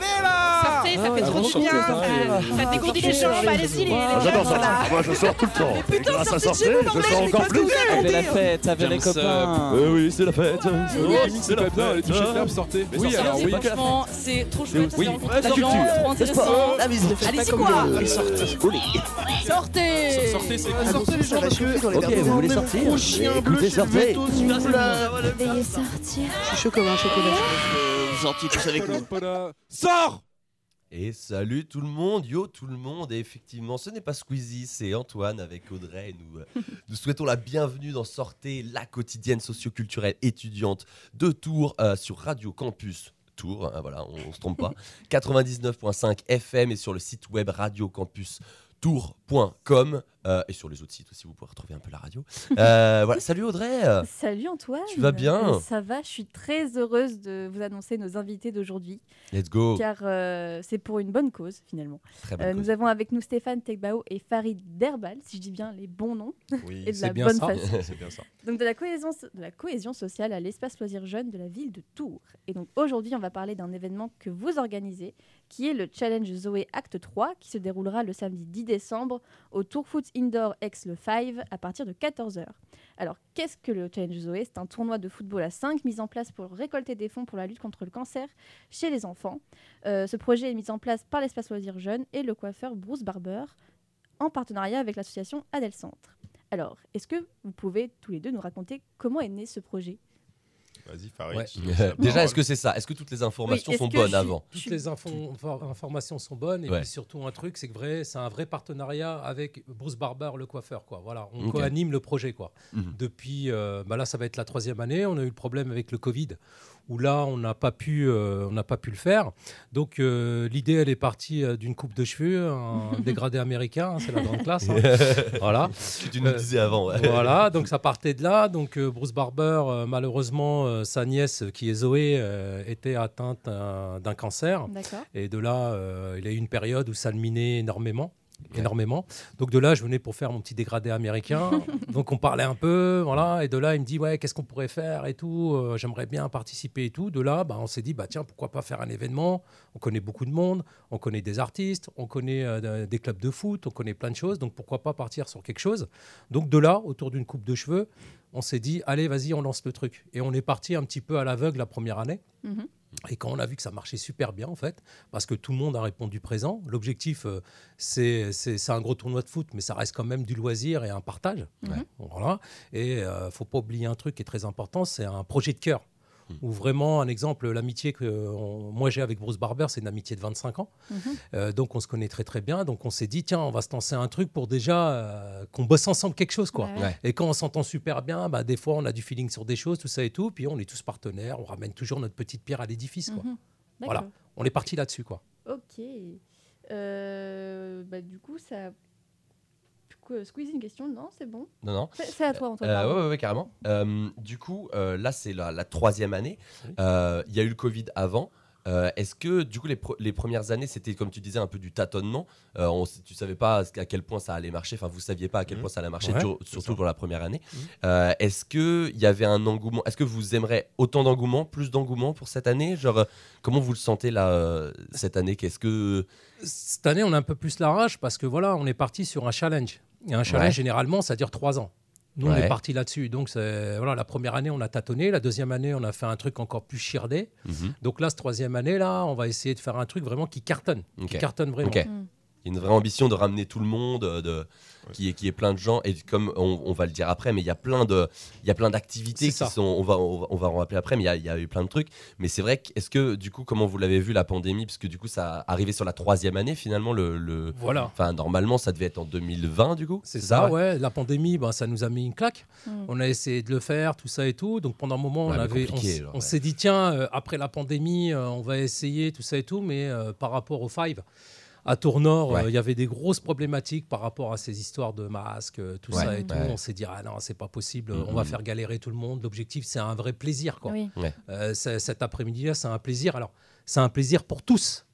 Allez là Sortez, ça fait Ah, trop du bien. Ça, ça dégourdit les jambes, allez-y, les, les Ah, J'adore ça. Moi, je sors tout le temps. Et putain, sortir, vous, je sors mais encore plus. faites Avec la fête, avec les copains. Eh oui, c'est la fête. C'est la fête. Allez, touchez le câble, sortez. Oui, alors oui. Franchement, c'est trop chouette, ça la culture. trop intéressant. Ah, mais font Allez-y, quoi Sortez Sortez Sortez, c'est Ah, Sortez les gens parce que dans les Ok, vous voulez sortir Écoutez, sortez. Veuillez sortir. Je suis chaud comme un chocolat. Sortiez tous avec nous. Sors Et salut tout le monde, yo tout le monde. Et effectivement, ce n'est pas Squeezie, c'est Antoine avec Audrey. Et Nous, euh, nous souhaitons la bienvenue dans Sortez, la quotidienne socioculturelle étudiante de Tours euh, sur Radio Campus. Tours, hein, voilà, on, on se trompe pas. 99.5 FM et sur le site web Radio Campus tour.com euh, et sur les autres sites aussi vous pouvez retrouver un peu la radio. Euh, voilà, salut Audrey. Salut Antoine. Tu vas bien? Ça va, je suis très heureuse de vous annoncer nos invités d'aujourd'hui, Let's go. car euh, c'est pour une bonne cause finalement. Très bonne cause. nous avons avec nous Stéphane Tegbao et Farid Derbal, si je dis bien les bons noms, Oui, et de c'est la bien bonne ça. façon. C'est bien ça. Donc de la cohésion, de la cohésion sociale à l'espace loisir jeune de la ville de Tours. Et donc aujourd'hui, on va parler d'un événement que vous organisez, qui est le Challenge Zoé Acte 3, qui se déroulera le samedi 10 décembre au Tour Foot Indoor X le 5 à partir de 14h. Alors, qu'est-ce que le Challenge Zoé? C'est un tournoi de football à 5 mis en place pour récolter des fonds pour la lutte contre le cancer chez les enfants. Euh, ce projet est mis en place par l'espace loisir jeune et le coiffeur Bruce Barber en partenariat avec l'association Adel Centre. Alors, est-ce que vous pouvez tous les deux nous raconter comment est né ce projet? Vas-y, Farid. Ouais. Déjà, est-ce que c'est ça? Est-ce que toutes les informations Oui, sont bonnes je- avant? Toutes les infos- informations sont bonnes et Ouais. puis surtout un truc, c'est que vrai, c'est un vrai partenariat avec Bruce Barber, le coiffeur. Quoi. Voilà, on Ok. co-anime le projet. Quoi. Mhm. Depuis, euh, bah là, ça va être la troisième année. On a eu le problème avec le Covid, où là, on n'a pas pu, euh, on n'a pas pu le faire. Donc, euh, l'idée, elle est partie euh, d'une coupe de cheveux, un dégradé américain, hein, c'est la grande classe. hein. voilà. Que tu nous disais avant. ouais. Voilà, donc ça partait de là. Donc euh, Bruce Barber, euh, malheureusement, euh, sa nièce, qui est Zoé, euh, était atteinte d'un cancer. Et de là, euh, il y a eu une période où ça le minait énormément. Énormément. Donc de là, je venais pour faire mon petit dégradé américain. Donc on parlait un peu, voilà. Et de là, il me dit ouais, qu'est-ce qu'on pourrait faire et tout. Euh, J'aimerais bien participer et tout. De là, bah, on s'est dit bah tiens, pourquoi pas faire un événement. On connaît beaucoup de monde, on connaît des artistes, on connaît euh, des clubs de foot, on connaît plein de choses. Donc pourquoi pas partir sur quelque chose. Donc de là, autour d'une coupe de cheveux, on s'est dit allez, vas-y, on lance le truc. Et on est parti un petit peu à l'aveugle la première année. Mhm. Et quand on a vu que ça marchait super bien, en fait, parce que tout le monde a répondu présent, l'objectif, euh, c'est un gros tournoi de foot, mais ça reste quand même du loisir et un partage. Voilà. Et il ne faut pas oublier un truc qui est très important, c'est un projet de cœur. Où vraiment, un exemple, l'amitié que on- moi j'ai avec Bruce Barber, c'est une amitié de 25 ans. Mhm. Euh, donc on se connaît très très bien. Donc on s'est dit, tiens, on va se lancer un truc pour déjà euh, qu'on bosse ensemble quelque chose. quoi. Ouais. Ouais. Et quand on s'entend super bien, bah, des fois on a du feeling sur des choses, tout ça et tout. Puis on est tous partenaires, on ramène toujours notre petite pierre à l'édifice. quoi. Mhm. Voilà. On est parti là-dessus. quoi. Ok. Euh, bah, du coup, ça. Qu- Squeeze une question Non, c'est bon. Non, non. C'est à toi, Antoine. Euh, pardon. ouais, carrément. Euh, du coup, euh, là, c'est la, la troisième année. Oui. Euh, Il y a eu le Covid avant. Euh, Est-ce que, du coup, les, premières années, c'était, comme tu disais, un peu du tâtonnement euh, on, Tu savais pas à quel point ça allait marcher. Enfin, vous saviez pas à quel Mhm. point ça allait marcher, Ouais, surtout pour la première année. Mhm. Euh, Est-ce qu'il y avait un engouement Est-ce que vous aimeriez autant d'engouement, plus d'engouement pour cette année? Genre, euh, comment vous le sentez là, cette année? Qu'est-ce que. Cette année, on a un peu plus la rage parce que voilà, on est parti sur un challenge. Et un challenge, Ouais. généralement, ça dure trois ans. Nous, on est parti là-dessus. Donc, voilà, la première année, on a tâtonné. La deuxième année, on a fait un truc encore plus chirdé. Mhm. Donc là, cette troisième année, là, on va essayer de faire un truc vraiment qui cartonne. Qui cartonne vraiment. Mm. Il y a une vraie ambition de ramener tout le monde, euh, de, Ouais. qui, est, qui est plein de gens. Et comme on, on va le dire après, mais il y a plein de, il y a plein d'activités qui ça. sont. On va, on va, on va en rappeler après, mais il y a, il y a eu plein de trucs. Mais c'est vrai que, est-ce que du coup, comment vous l'avez vu la pandémie, parce que du coup, ça arrivé sur la troisième année finalement. Le, le- Voilà. Enfin, normalement, ça devait être en 2020 du coup. C'est ça, ouais. La pandémie, ben, ça nous a mis une claque. Mm. On a essayé de le faire, tout ça et tout. Donc pendant un moment, Ouais, on avait, on, ouais. s'est dit tiens, euh, après la pandémie, euh, on va essayer tout ça et tout. Mais euh, par rapport au Five, à Tournord, euh, il Ouais. y avait des grosses problématiques par rapport à ces histoires de masques, euh, tout Ouais, ça et tout. ouais. On s'est dit ah non, c'est pas possible. Mhm. On va faire galérer tout le monde. L'objectif, c'est un vrai plaisir, quoi. Oui. Euh, c'est- cet après-midi-là, c'est un plaisir. Alors, c'est un plaisir pour tous.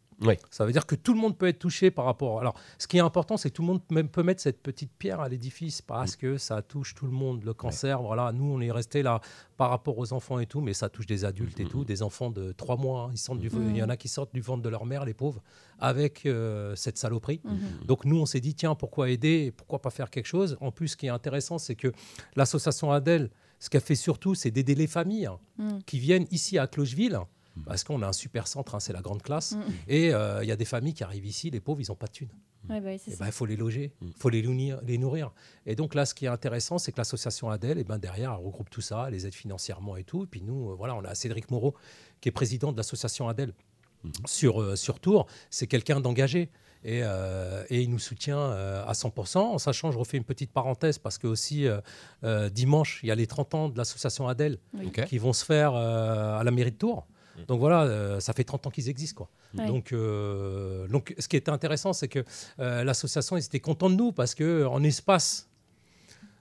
Ça veut dire que tout le monde peut être touché par rapport. Alors, ce qui est important, c'est que tout le monde même peut mettre cette petite pierre à l'édifice parce que ça touche tout le monde. Le cancer, voilà, nous, on est resté là par rapport aux enfants et tout, mais ça touche des adultes et tout, des enfants de trois mois. hein. Ils sortent du, il y en a qui sortent du ventre de leur mère, les pauvres, avec euh, cette saloperie. Donc nous, on s'est dit, tiens, pourquoi aider Pourquoi pas faire quelque chose? En plus, ce qui est intéressant, c'est que l'association Adèle, ce qu'elle fait surtout, c'est d'aider les familles hein, Mm. qui viennent ici à Clocheville, parce qu'on a un super centre, hein, c'est la grande classe, Mm. et euh, il y a des familles qui arrivent ici, les pauvres, ils n'ont pas de thunes. Ouais, bah oui, c'est Il faut les loger, Mm. il faut les nourrir, les nourrir. Et donc là, ce qui est intéressant, c'est que l'association Adèle, et ben derrière, elle regroupe tout ça, elle les aide financièrement et tout. Et puis nous, euh, voilà, on a Cédric Moreau, qui est président de l'association Adèle sur, euh, sur Tours. C'est quelqu'un d'engagé. Et, euh, et il nous soutient euh, à 100%. En sachant, je refais une petite parenthèse, parce que aussi, euh, euh, dimanche, il y a les 30 ans de l'association Adèle Oui. Qui vont se faire euh, à la mairie de Tours. Donc voilà, euh, ça fait 30 ans qu'ils existent. Quoi. Ouais. Donc, euh, donc, ce qui était intéressant, c'est que euh, l'association, ils étaient contents de nous parce que en espace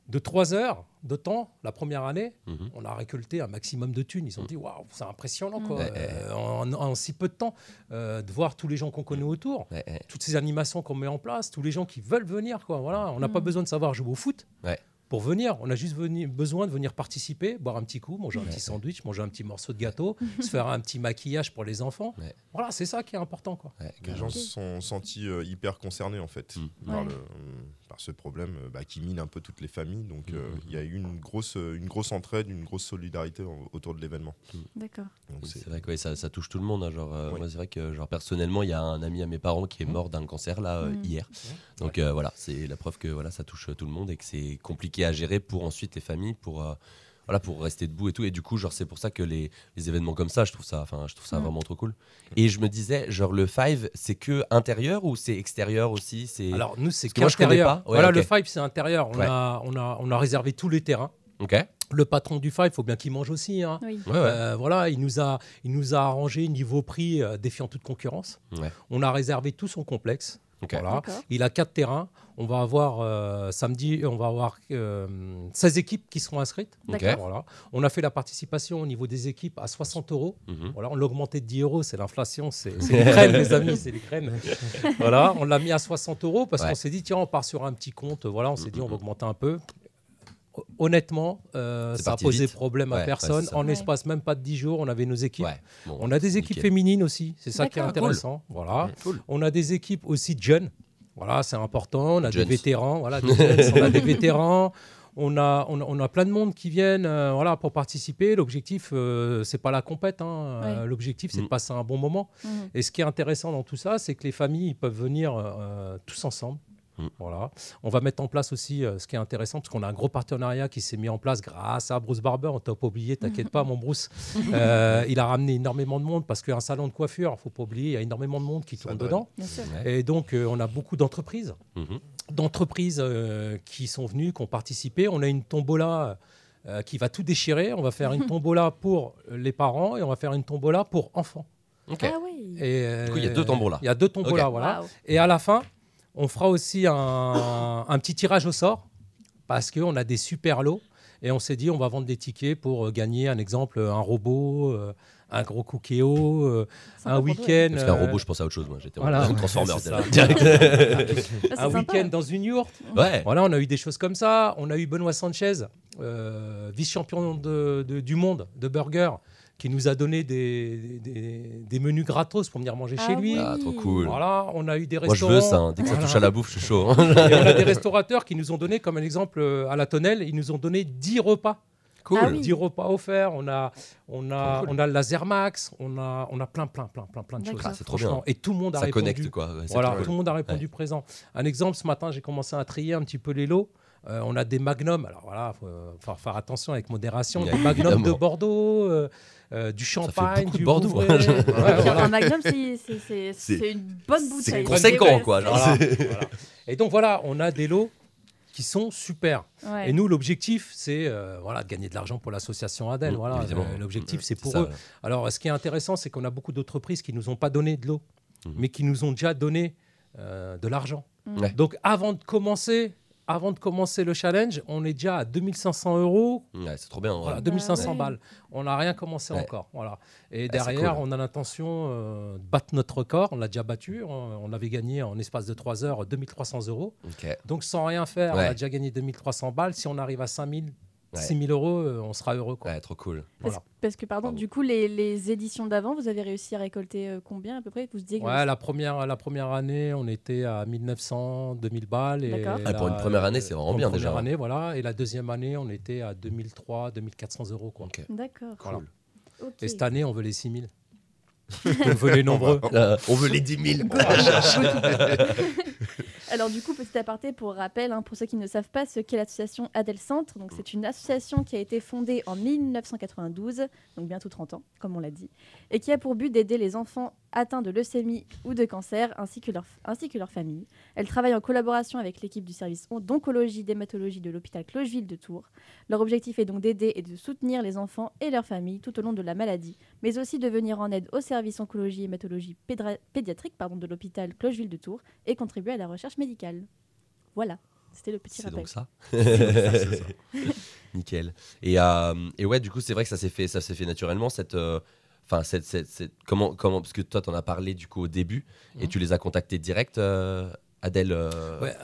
de trois heures de temps, la première année, Mhm. on a récolté un maximum de thunes. Ils ont dit, waouh, c'est impressionnant, quoi. Euh, en, en si peu de temps, euh, de voir tous les gens qu'on connaît autour, toutes ces animations qu'on met en place, tous les gens qui veulent venir, quoi. Voilà, on n'a pas Mhm. besoin de savoir jouer au foot. Ouais. Pour venir, on a juste besoin de venir participer, boire un petit coup, manger un Ouais. petit sandwich, manger un petit morceau de gâteau, se faire un petit maquillage pour les enfants. Ouais. Voilà, c'est ça qui est important. Quoi. Ouais, Les gens se sont sentis euh, hyper concernés en fait Mm. par, Ouais. le, euh, par ce problème euh, bah, qui mine un peu toutes les familles. Donc Mm, euh, mm, il y a eu une grosse, euh, une grosse entraide, une grosse solidarité en- autour de l'événement. D'accord. Donc Oui, c'est- vrai que ouais, ça, ça touche tout le monde. hein, genre, euh. Moi, c'est vrai que genre, personnellement, il y a un ami à mes parents qui est mort d'un cancer là hier. Donc euh, voilà, c'est la preuve que voilà, ça touche tout le monde et que c'est compliqué à gérer pour ensuite les familles, pour euh, voilà, pour rester debout et tout. Et du coup, genre, c'est pour ça que les, les événements comme ça, je trouve ça, enfin, je trouve ça vraiment trop cool. Et je me disais, genre, le five, c'est que intérieur ou c'est extérieur aussi? C'est Alors, nous, c'est qu'intérieur. pas. Ouais, voilà, le Five, c'est intérieur. On, Ouais. a, on, a, on a réservé tous les terrains. ok. Le patron du Five, il faut bien qu'il mange aussi. hein. Oui. Ouais, ouais. Euh, voilà, il nous a, il nous a arrangé niveau prix euh, défiant toute concurrence. Ouais. On a réservé tout son complexe. Voilà. Il a quatre terrains. On va avoir euh, samedi, on va avoir euh, 16 équipes qui seront inscrites. Voilà. On a fait la participation au niveau des équipes à 60 euros. Mhm. Voilà, on l'a augmenté de 10 euros, c'est l'inflation, c'est les graines, les amis, c'est les voilà, on l'a mis à 60 euros parce Ouais. qu'on s'est dit, tiens, on part sur un petit compte. Voilà, on s'est dit, on va Mhm. augmenter un peu. Ho- Honnêtement, euh, ça a posé vite. problème à ouais, personne. en Ouais. espace même pas de 10 jours, on avait nos équipes. Ouais. Bon, On a des équipes nickel. féminines aussi, c'est ça qui est intéressant. Voilà. Cool. On a des équipes aussi de jeunes. Voilà, c'est important. On a des vétérans. Voilà, des jeunes, on a des vétérans. On a, on, a, on a plein de monde qui viennent euh, voilà, pour participer. L'objectif, euh, c'est pas la compète. hein. Euh, L'objectif, c'est Mm. de passer un bon moment. Mhm. Et ce qui est intéressant dans tout ça, c'est que les familles ils peuvent venir euh, tous ensemble. Mm. Voilà. On va mettre en place aussi euh, ce qui est intéressant, parce qu'on a un gros partenariat qui s'est mis en place grâce à Bruce Barber. On t'a pas oublié, t'inquiète pas, mon Bruce. Euh, il a ramené énormément de monde parce qu'un salon de coiffure, faut pas oublier, il y a énormément de monde qui Ça tourne donne. dedans. Et donc, euh, on a beaucoup d'entreprises, Mhm. d'entreprises euh, qui sont venues, qui ont participé. On a une tombola euh, qui va tout déchirer. On va faire une tombola pour les parents et on va faire une tombola pour enfants. Ok. Ah oui. Et, euh, Du coup, il y a deux tombolas. Il y a deux tombolas, Ok. voilà. Et à la fin, on fera aussi un, un petit tirage au sort parce qu'on a des super lots. Et on s'est dit, on va vendre des tickets pour euh, gagner, un exemple, un robot, euh, un gros cookéo, euh, un week-end. Parce qu'un euh, robot, je pense à autre chose. Moi, j'étais voilà. en Transformers. Ah, un sympa. week-end dans une yourte. ouais. Voilà, on a eu des choses comme ça. On a eu Benoît Sanchez, euh, vice-champion de- de- du monde de burger, qui nous a donné des, des- des menus gratos pour venir manger Ah chez lui. Ah, trop cool. Voilà, on a eu des Moi, je restaurants. veux ça. hein. Dès que ça touche à la bouffe, je suis chaud. hein. Et on a des restaurateurs qui nous ont donné, comme un exemple euh, à la tonnelle, ils nous ont donné 10 repas. Cool. Ah oui. 10 repas offerts. On a, on a, cool. on a le Lasermax, on a, on a plein, plein, plein, plein, plein de choses. Ah, c'est trop Franchement. Et tout le monde a Ça répondu. connecte, quoi. Ouais, Voilà, cool. tout le monde a répondu présent. Un exemple, ce matin, j'ai commencé à trier un petit peu les lots. Euh, on a des magnums. Alors voilà, faut, euh, faut faire attention avec modération. Des magnums de. Bordeaux, euh, euh, du champagne, beaucoup de du Bordeaux, hein. Ouais, voilà. Un magnum, c'est- une bonne bouteille. c'est conséquent, quoi, genre. Voilà, voilà. Et donc voilà, on a des lots qui sont super. Ouais. Et nous, l'objectif, c'est euh, voilà, de gagner de l'argent pour l'association Adèle. Mm, Voilà, l'objectif, c'est pour ça, eux. Alors, ce qui est intéressant, c'est qu'on a beaucoup d'entreprises qui nous ont pas donné de l'eau, Mhm. mais qui nous ont déjà donné euh, de l'argent. Mm. Ouais. Donc, avant de commencer, avant de commencer le challenge, on est déjà à 2500 euros. Ouais, c'est trop bien. Voilà, Bah 2500 ouais. balles. On n'a rien commencé Ouais. encore. Voilà. Et Ah, derrière, cool. on a l'intention euh, de battre notre record. On l'a déjà battu. On, on avait gagné en espace de 3 heures 2300 euros. Donc sans rien faire, Ouais. on a déjà gagné 2300 balles. Si on arrive à 5000, Ouais. 6000 euros, euh, on sera heureux. Quoi. Ouais, trop cool. Parce, Voilà. parce que, pardon, Pardon. du coup, les, les éditions d'avant, vous avez réussi à récolter euh, combien à peu près? Vous se disiez que Ouais, la première, la première année, on était à 1900, 2000 balles. Et D'accord. Ah, pour une première année, c'est vraiment pour une bien, première déjà. année, voilà. Et la deuxième année, on était à 2003, 2400 euros. Quoi. D'accord. Voilà. Et cette année, on veut les 6000. on veut les nombreux. Euh, on veut les 10 000. Alors du coup, petit aparté pour rappel, hein, pour ceux qui ne savent pas ce qu'est l'association Adel Centre, donc c'est une association qui a été fondée en 1992, donc bientôt 30 ans, comme on l'a dit, et qui a pour but d'aider les enfants atteints de leucémie ou de cancer, ainsi que leur, ainsi que leur famille. Elle travaille en collaboration avec l'équipe du service on- d'oncologie d'hématologie de l'hôpital Clocheville de Tours. Leur objectif est donc d'aider et de soutenir les enfants et leurs familles tout au long de la maladie, mais aussi de venir en aide au service oncologie et hématologie pédiatrique pardon, de l'hôpital Clocheville de Tours et contribuer à la recherche médicale. Voilà, c'était le petit C'est rappel. donc ça. Nickel. Et, euh, et ouais, du coup, c'est vrai que ça s'est fait, ça s'est fait naturellement cette. euh, Enfin, cette, cette, cette- comment, comment, parce que toi, t'en as parlé du coup au début, et Mhm. tu les as contactés direct, euh, Adèle. euh, Ouais.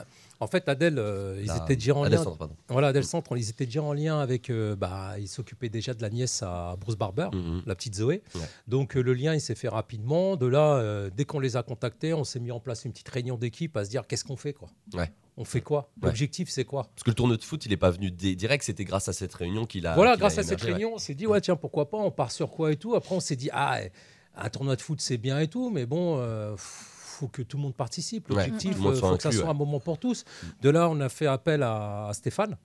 En fait, Adèle, euh, ils la- étaient déjà en lien. Centre, pardon. Voilà, Adèle Centre, ils étaient déjà en lien avec. euh, bah, ils s'occupaient déjà de la nièce à Bruce Barber, Mhm. la petite Zoé. Ouais. Donc euh, le lien, il s'est fait rapidement. De là, dès qu'on les a contactés, on s'est mis en place une petite réunion d'équipe à se dire qu'est-ce qu'on fait, quoi? Ouais. On fait quoi? Ouais. L'objectif, c'est quoi? Parce que le tournoi de foot, il est pas venu direct, c'était grâce à cette réunion qu'il a. Voilà, a grâce à cette réunion, on s'est dit, ouais, tiens, pourquoi pas, on part sur quoi et tout. Après, on s'est dit, ah, un tournoi de foot, c'est bien et tout, mais bon, faut que tout le monde participe. L'objectif, euh, soit faut que ça soit ouais. un moment pour tous. De là, on a fait appel à, à Stéphane.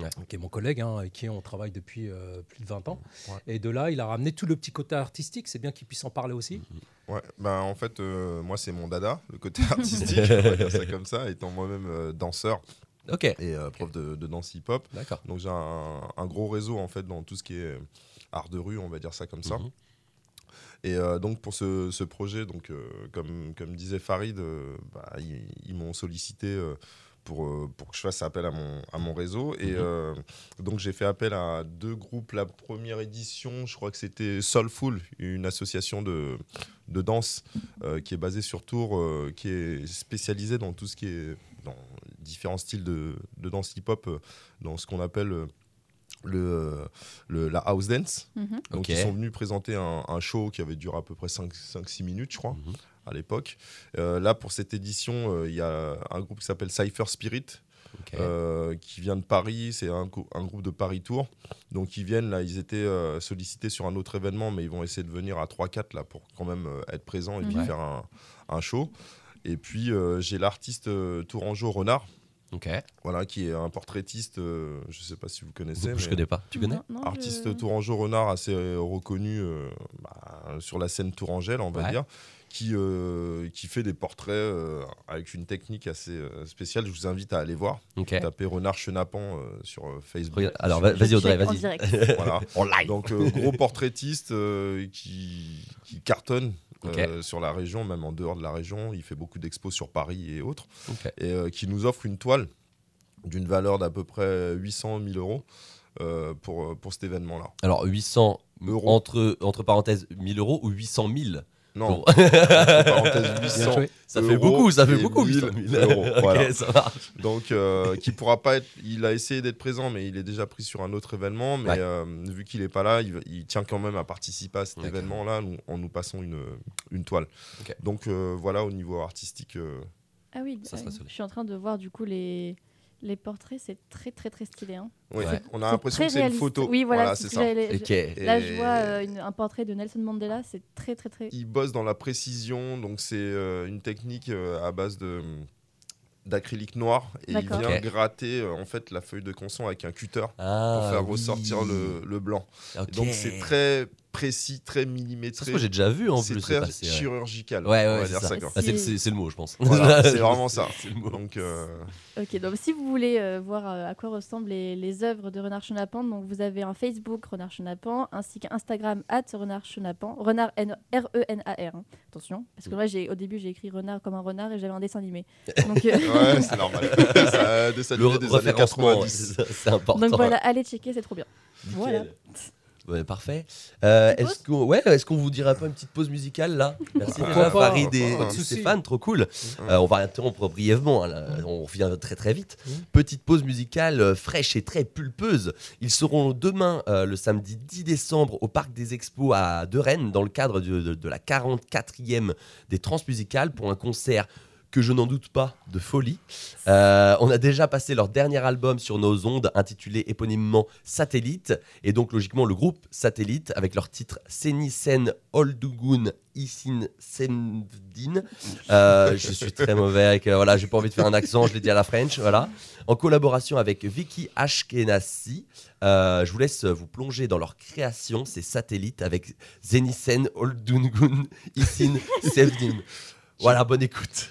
Ouais. qui est mon collègue, hein, avec qui on travaille depuis euh, plus de 20 ans. Ouais. Et de là, il a ramené tout le petit côté artistique. C'est bien qu'il puisse en parler aussi. Ouais, ben en fait, euh, moi c'est mon dada, le côté artistique, on va dire ça comme ça, étant moi-même euh, danseur Ok, et euh, prof de, de danse hip-hop. d'accord. Donc j'ai un, un gros réseau en fait dans tout ce qui est art de rue, on va dire ça comme ça. Mhm. Et euh, donc pour ce, ce projet, donc euh, comme, comme disait Farid, euh, bah, ils, ils m'ont sollicité pour, pour que je fasse appel à mon, à mon réseau. Et Mhm. euh, donc j'ai fait appel à deux groupes. La première édition, je crois que c'était Soulful, une association de, de danse euh, qui est basée sur Tours, euh, qui est spécialisée dans tout ce qui est dans différents styles de, de danse hip-hop, dans ce qu'on appelle le, le- la house dance. Mhm. Donc ils sont venus présenter un, un show qui avait duré à peu près 5-6 minutes, je crois, Mhm. à l'époque. Euh, là, pour cette édition, euh, il y a un groupe qui s'appelle Cypher Spirit, euh, qui vient de Paris. C'est un, groupe de Paris Tour. Donc ils viennent, là, ils étaient euh, sollicités sur un autre événement, mais ils vont essayer de venir à 3-4 là, pour quand même euh, être présents et puis Ouais. faire un, un show. Et puis euh, j'ai l'artiste euh, Tourangeau Renard, Voilà, qui est un portraitiste, euh, je ne sais pas si vous connaissez. Je mais- connais pas. Tu connais Non, non, artiste je- Tourangeau Renard assez euh, reconnu euh, bah, sur la scène tourangelle, on va Ouais. dire, qui, euh, qui fait des portraits euh, avec une technique assez euh, spéciale. Je vous invite à aller voir. Ok. Tapez Renard Chenapan euh, sur Facebook. Regarde- Alors, vas-y, Audrey, en vas-y. direct. voilà. En live. Donc, euh, gros portraitiste euh, qui, qui cartonne. Euh, sur la région, même en dehors de la région, il fait beaucoup d'expos sur Paris et autres, et euh, qui nous offre une toile d'une valeur d'à peu près 800 000 euros euh, pour, pour cet événement-là. Alors, 800 Euros. entre, entre parenthèses 1000 euros ou 800 000 Non, Bon. entre parenthèses, Bien 800 joué. Ça fait beaucoup, ça fait beaucoup 1000 800 000 euros, Ok, voilà. ça marche. Donc, euh, qui pourra pas être. Il a essayé d'être présent, mais il est déjà pris sur un autre événement. Mais Ouais. euh, vu qu'il est pas là, il, il tient quand même à participer à cet événement-là nous- en nous passant une, une toile. Donc euh, voilà, au niveau artistique. euh, Ah oui, Ça je suis en train de voir du coup les, les portraits, c'est très très très stylé. hein. oui, Ouais. on a l'impression très que c'est une photo. Oui, voilà, c'est ça. Là, je vois euh, une- un portrait de Nelson Mandela, c'est très très très. Il bosse dans la précision, donc c'est euh, une technique euh, à base de d'acrylique noir et il vient gratter euh, en fait la feuille de canson avec un cutter Ah, pour faire oui. ressortir le, le blanc. Donc c'est très précis, très millimétré. j'ai déjà vu en C'est plus. très c'est passé, ouais. chirurgical. Ouais, ouais, on va c'est Ah, le mot, je pense. Voilà, c'est vraiment ça. C'est le mot. Donc, euh, Ok, donc si vous voulez euh, voir euh, à quoi ressemblent les, les œuvres de Renard Chenapan, donc vous avez un Facebook Renard Chenapan ainsi qu'un Instagram at Renard Chenapan, Renard N- R-E-N-A-R. hein. Attention, parce que moi j'ai au début j'ai écrit renard comme un renard et j'avais un dessin animé. Donc, euh, ouais, c'est normal. ça, des Le animés des années référencement, 90. c'est c'est important. donc voilà, allez checker, c'est trop bien. Nickel. Voilà. Ouais, parfait. Euh, est-ce qu'on ouais, est-ce qu'on vous dirait pas une petite pause musicale là? Merci Pourquoi déjà Farid et. Stéphane, trop cool. Euh, on va interrompre brièvement, hein, là, on revient très très vite. Mhm. Petite pause musicale euh, fraîche et très pulpeuse. Ils seront demain, le samedi 10 décembre, au Parc des Expos à De Rennes, dans le cadre de, de- de la 44e des Transmusicales, pour un concert que je n'en doute pas de folie. Euh, on a déjà passé leur dernier album sur nos ondes, intitulé éponymement Satellite, et donc logiquement le groupe Satellite, avec leur titre Seni Sen Oldugun Isin Semdin. Euh, je suis très mauvais avec, euh, voilà, j'ai pas envie de faire un accent, je l'ai dit à la French, voilà. En collaboration avec Vicky Ashkenazi, euh, je vous laisse vous plonger dans leur création, ces satellites, avec Zenisen Oldungun Isin Semdin. Voilà, bonne écoute.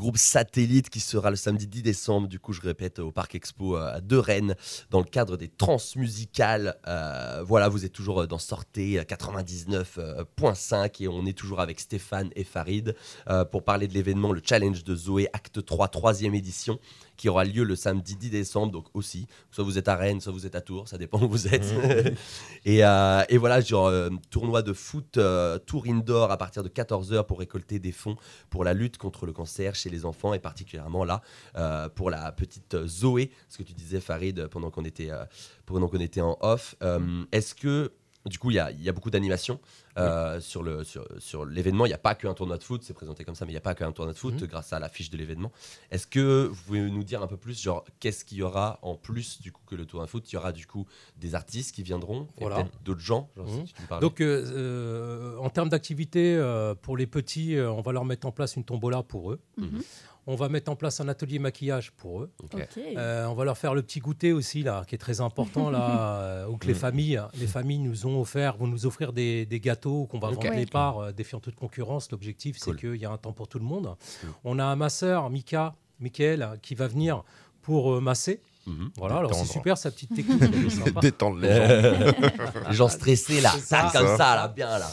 groupe Satellite qui sera le samedi 10 décembre, du coup je répète, au Parc Expo euh, de Rennes, dans le cadre des transmusicales. Euh, voilà, vous êtes toujours euh, dans Sortez euh, 99.5 et on est toujours avec Stéphane et Farid pour parler de l'événement, le challenge de Zoé Acte 3, troisième édition, qui aura lieu le samedi 10 décembre, donc aussi, soit vous êtes à Rennes, soit vous êtes à Tours, ça dépend où vous êtes. et, euh, et voilà, genre euh, tournoi de foot, euh, tour indoor à partir de 14h pour récolter des fonds pour la lutte contre le cancer chez les enfants et particulièrement là euh, pour la petite Zoé, ce que tu disais Farid pendant qu'on était, pendant qu'on était en off. Est-ce que du coup, il y a, il y a beaucoup d'animations euh, sur le sur, sur l'événement. Il n'y a pas qu'un tournoi de foot, c'est présenté comme ça, mais il n'y a pas qu'un tournoi de foot Mhm. grâce à l'affiche de l'événement. Est-ce que vous pouvez nous dire un peu plus, genre, qu'est-ce qu'il y aura en plus du coup que le tournoi de foot? Il y aura du coup des artistes qui viendront, et Voilà. peut-être d'autres gens. Genre, Mhm. si tu me parlais. Donc, euh, euh, en termes d'activité, euh, pour les petits, euh, on va leur mettre en place une tombola pour eux. Mhm. On va mettre en place un atelier maquillage pour eux. Euh, on va leur faire le petit goûter aussi, là, qui est très important, là, euh, où que les Mm. familles, les familles nous ont offert, vont nous offrir des, des gâteaux qu'on va Ok. vendre Ouais. parts, euh, défiant toute concurrence. L'objectif, c'est Cool. qu'il y a un temps pour tout le monde. Mm. On a un masseur, Mika, Michael, qui va venir pour euh, masser. Mhm. Voilà, alors c'est super sa petite technique. Détendre les gens. les gens stressés là, C'est ça, ça. comme Ça. ça, là, bien là.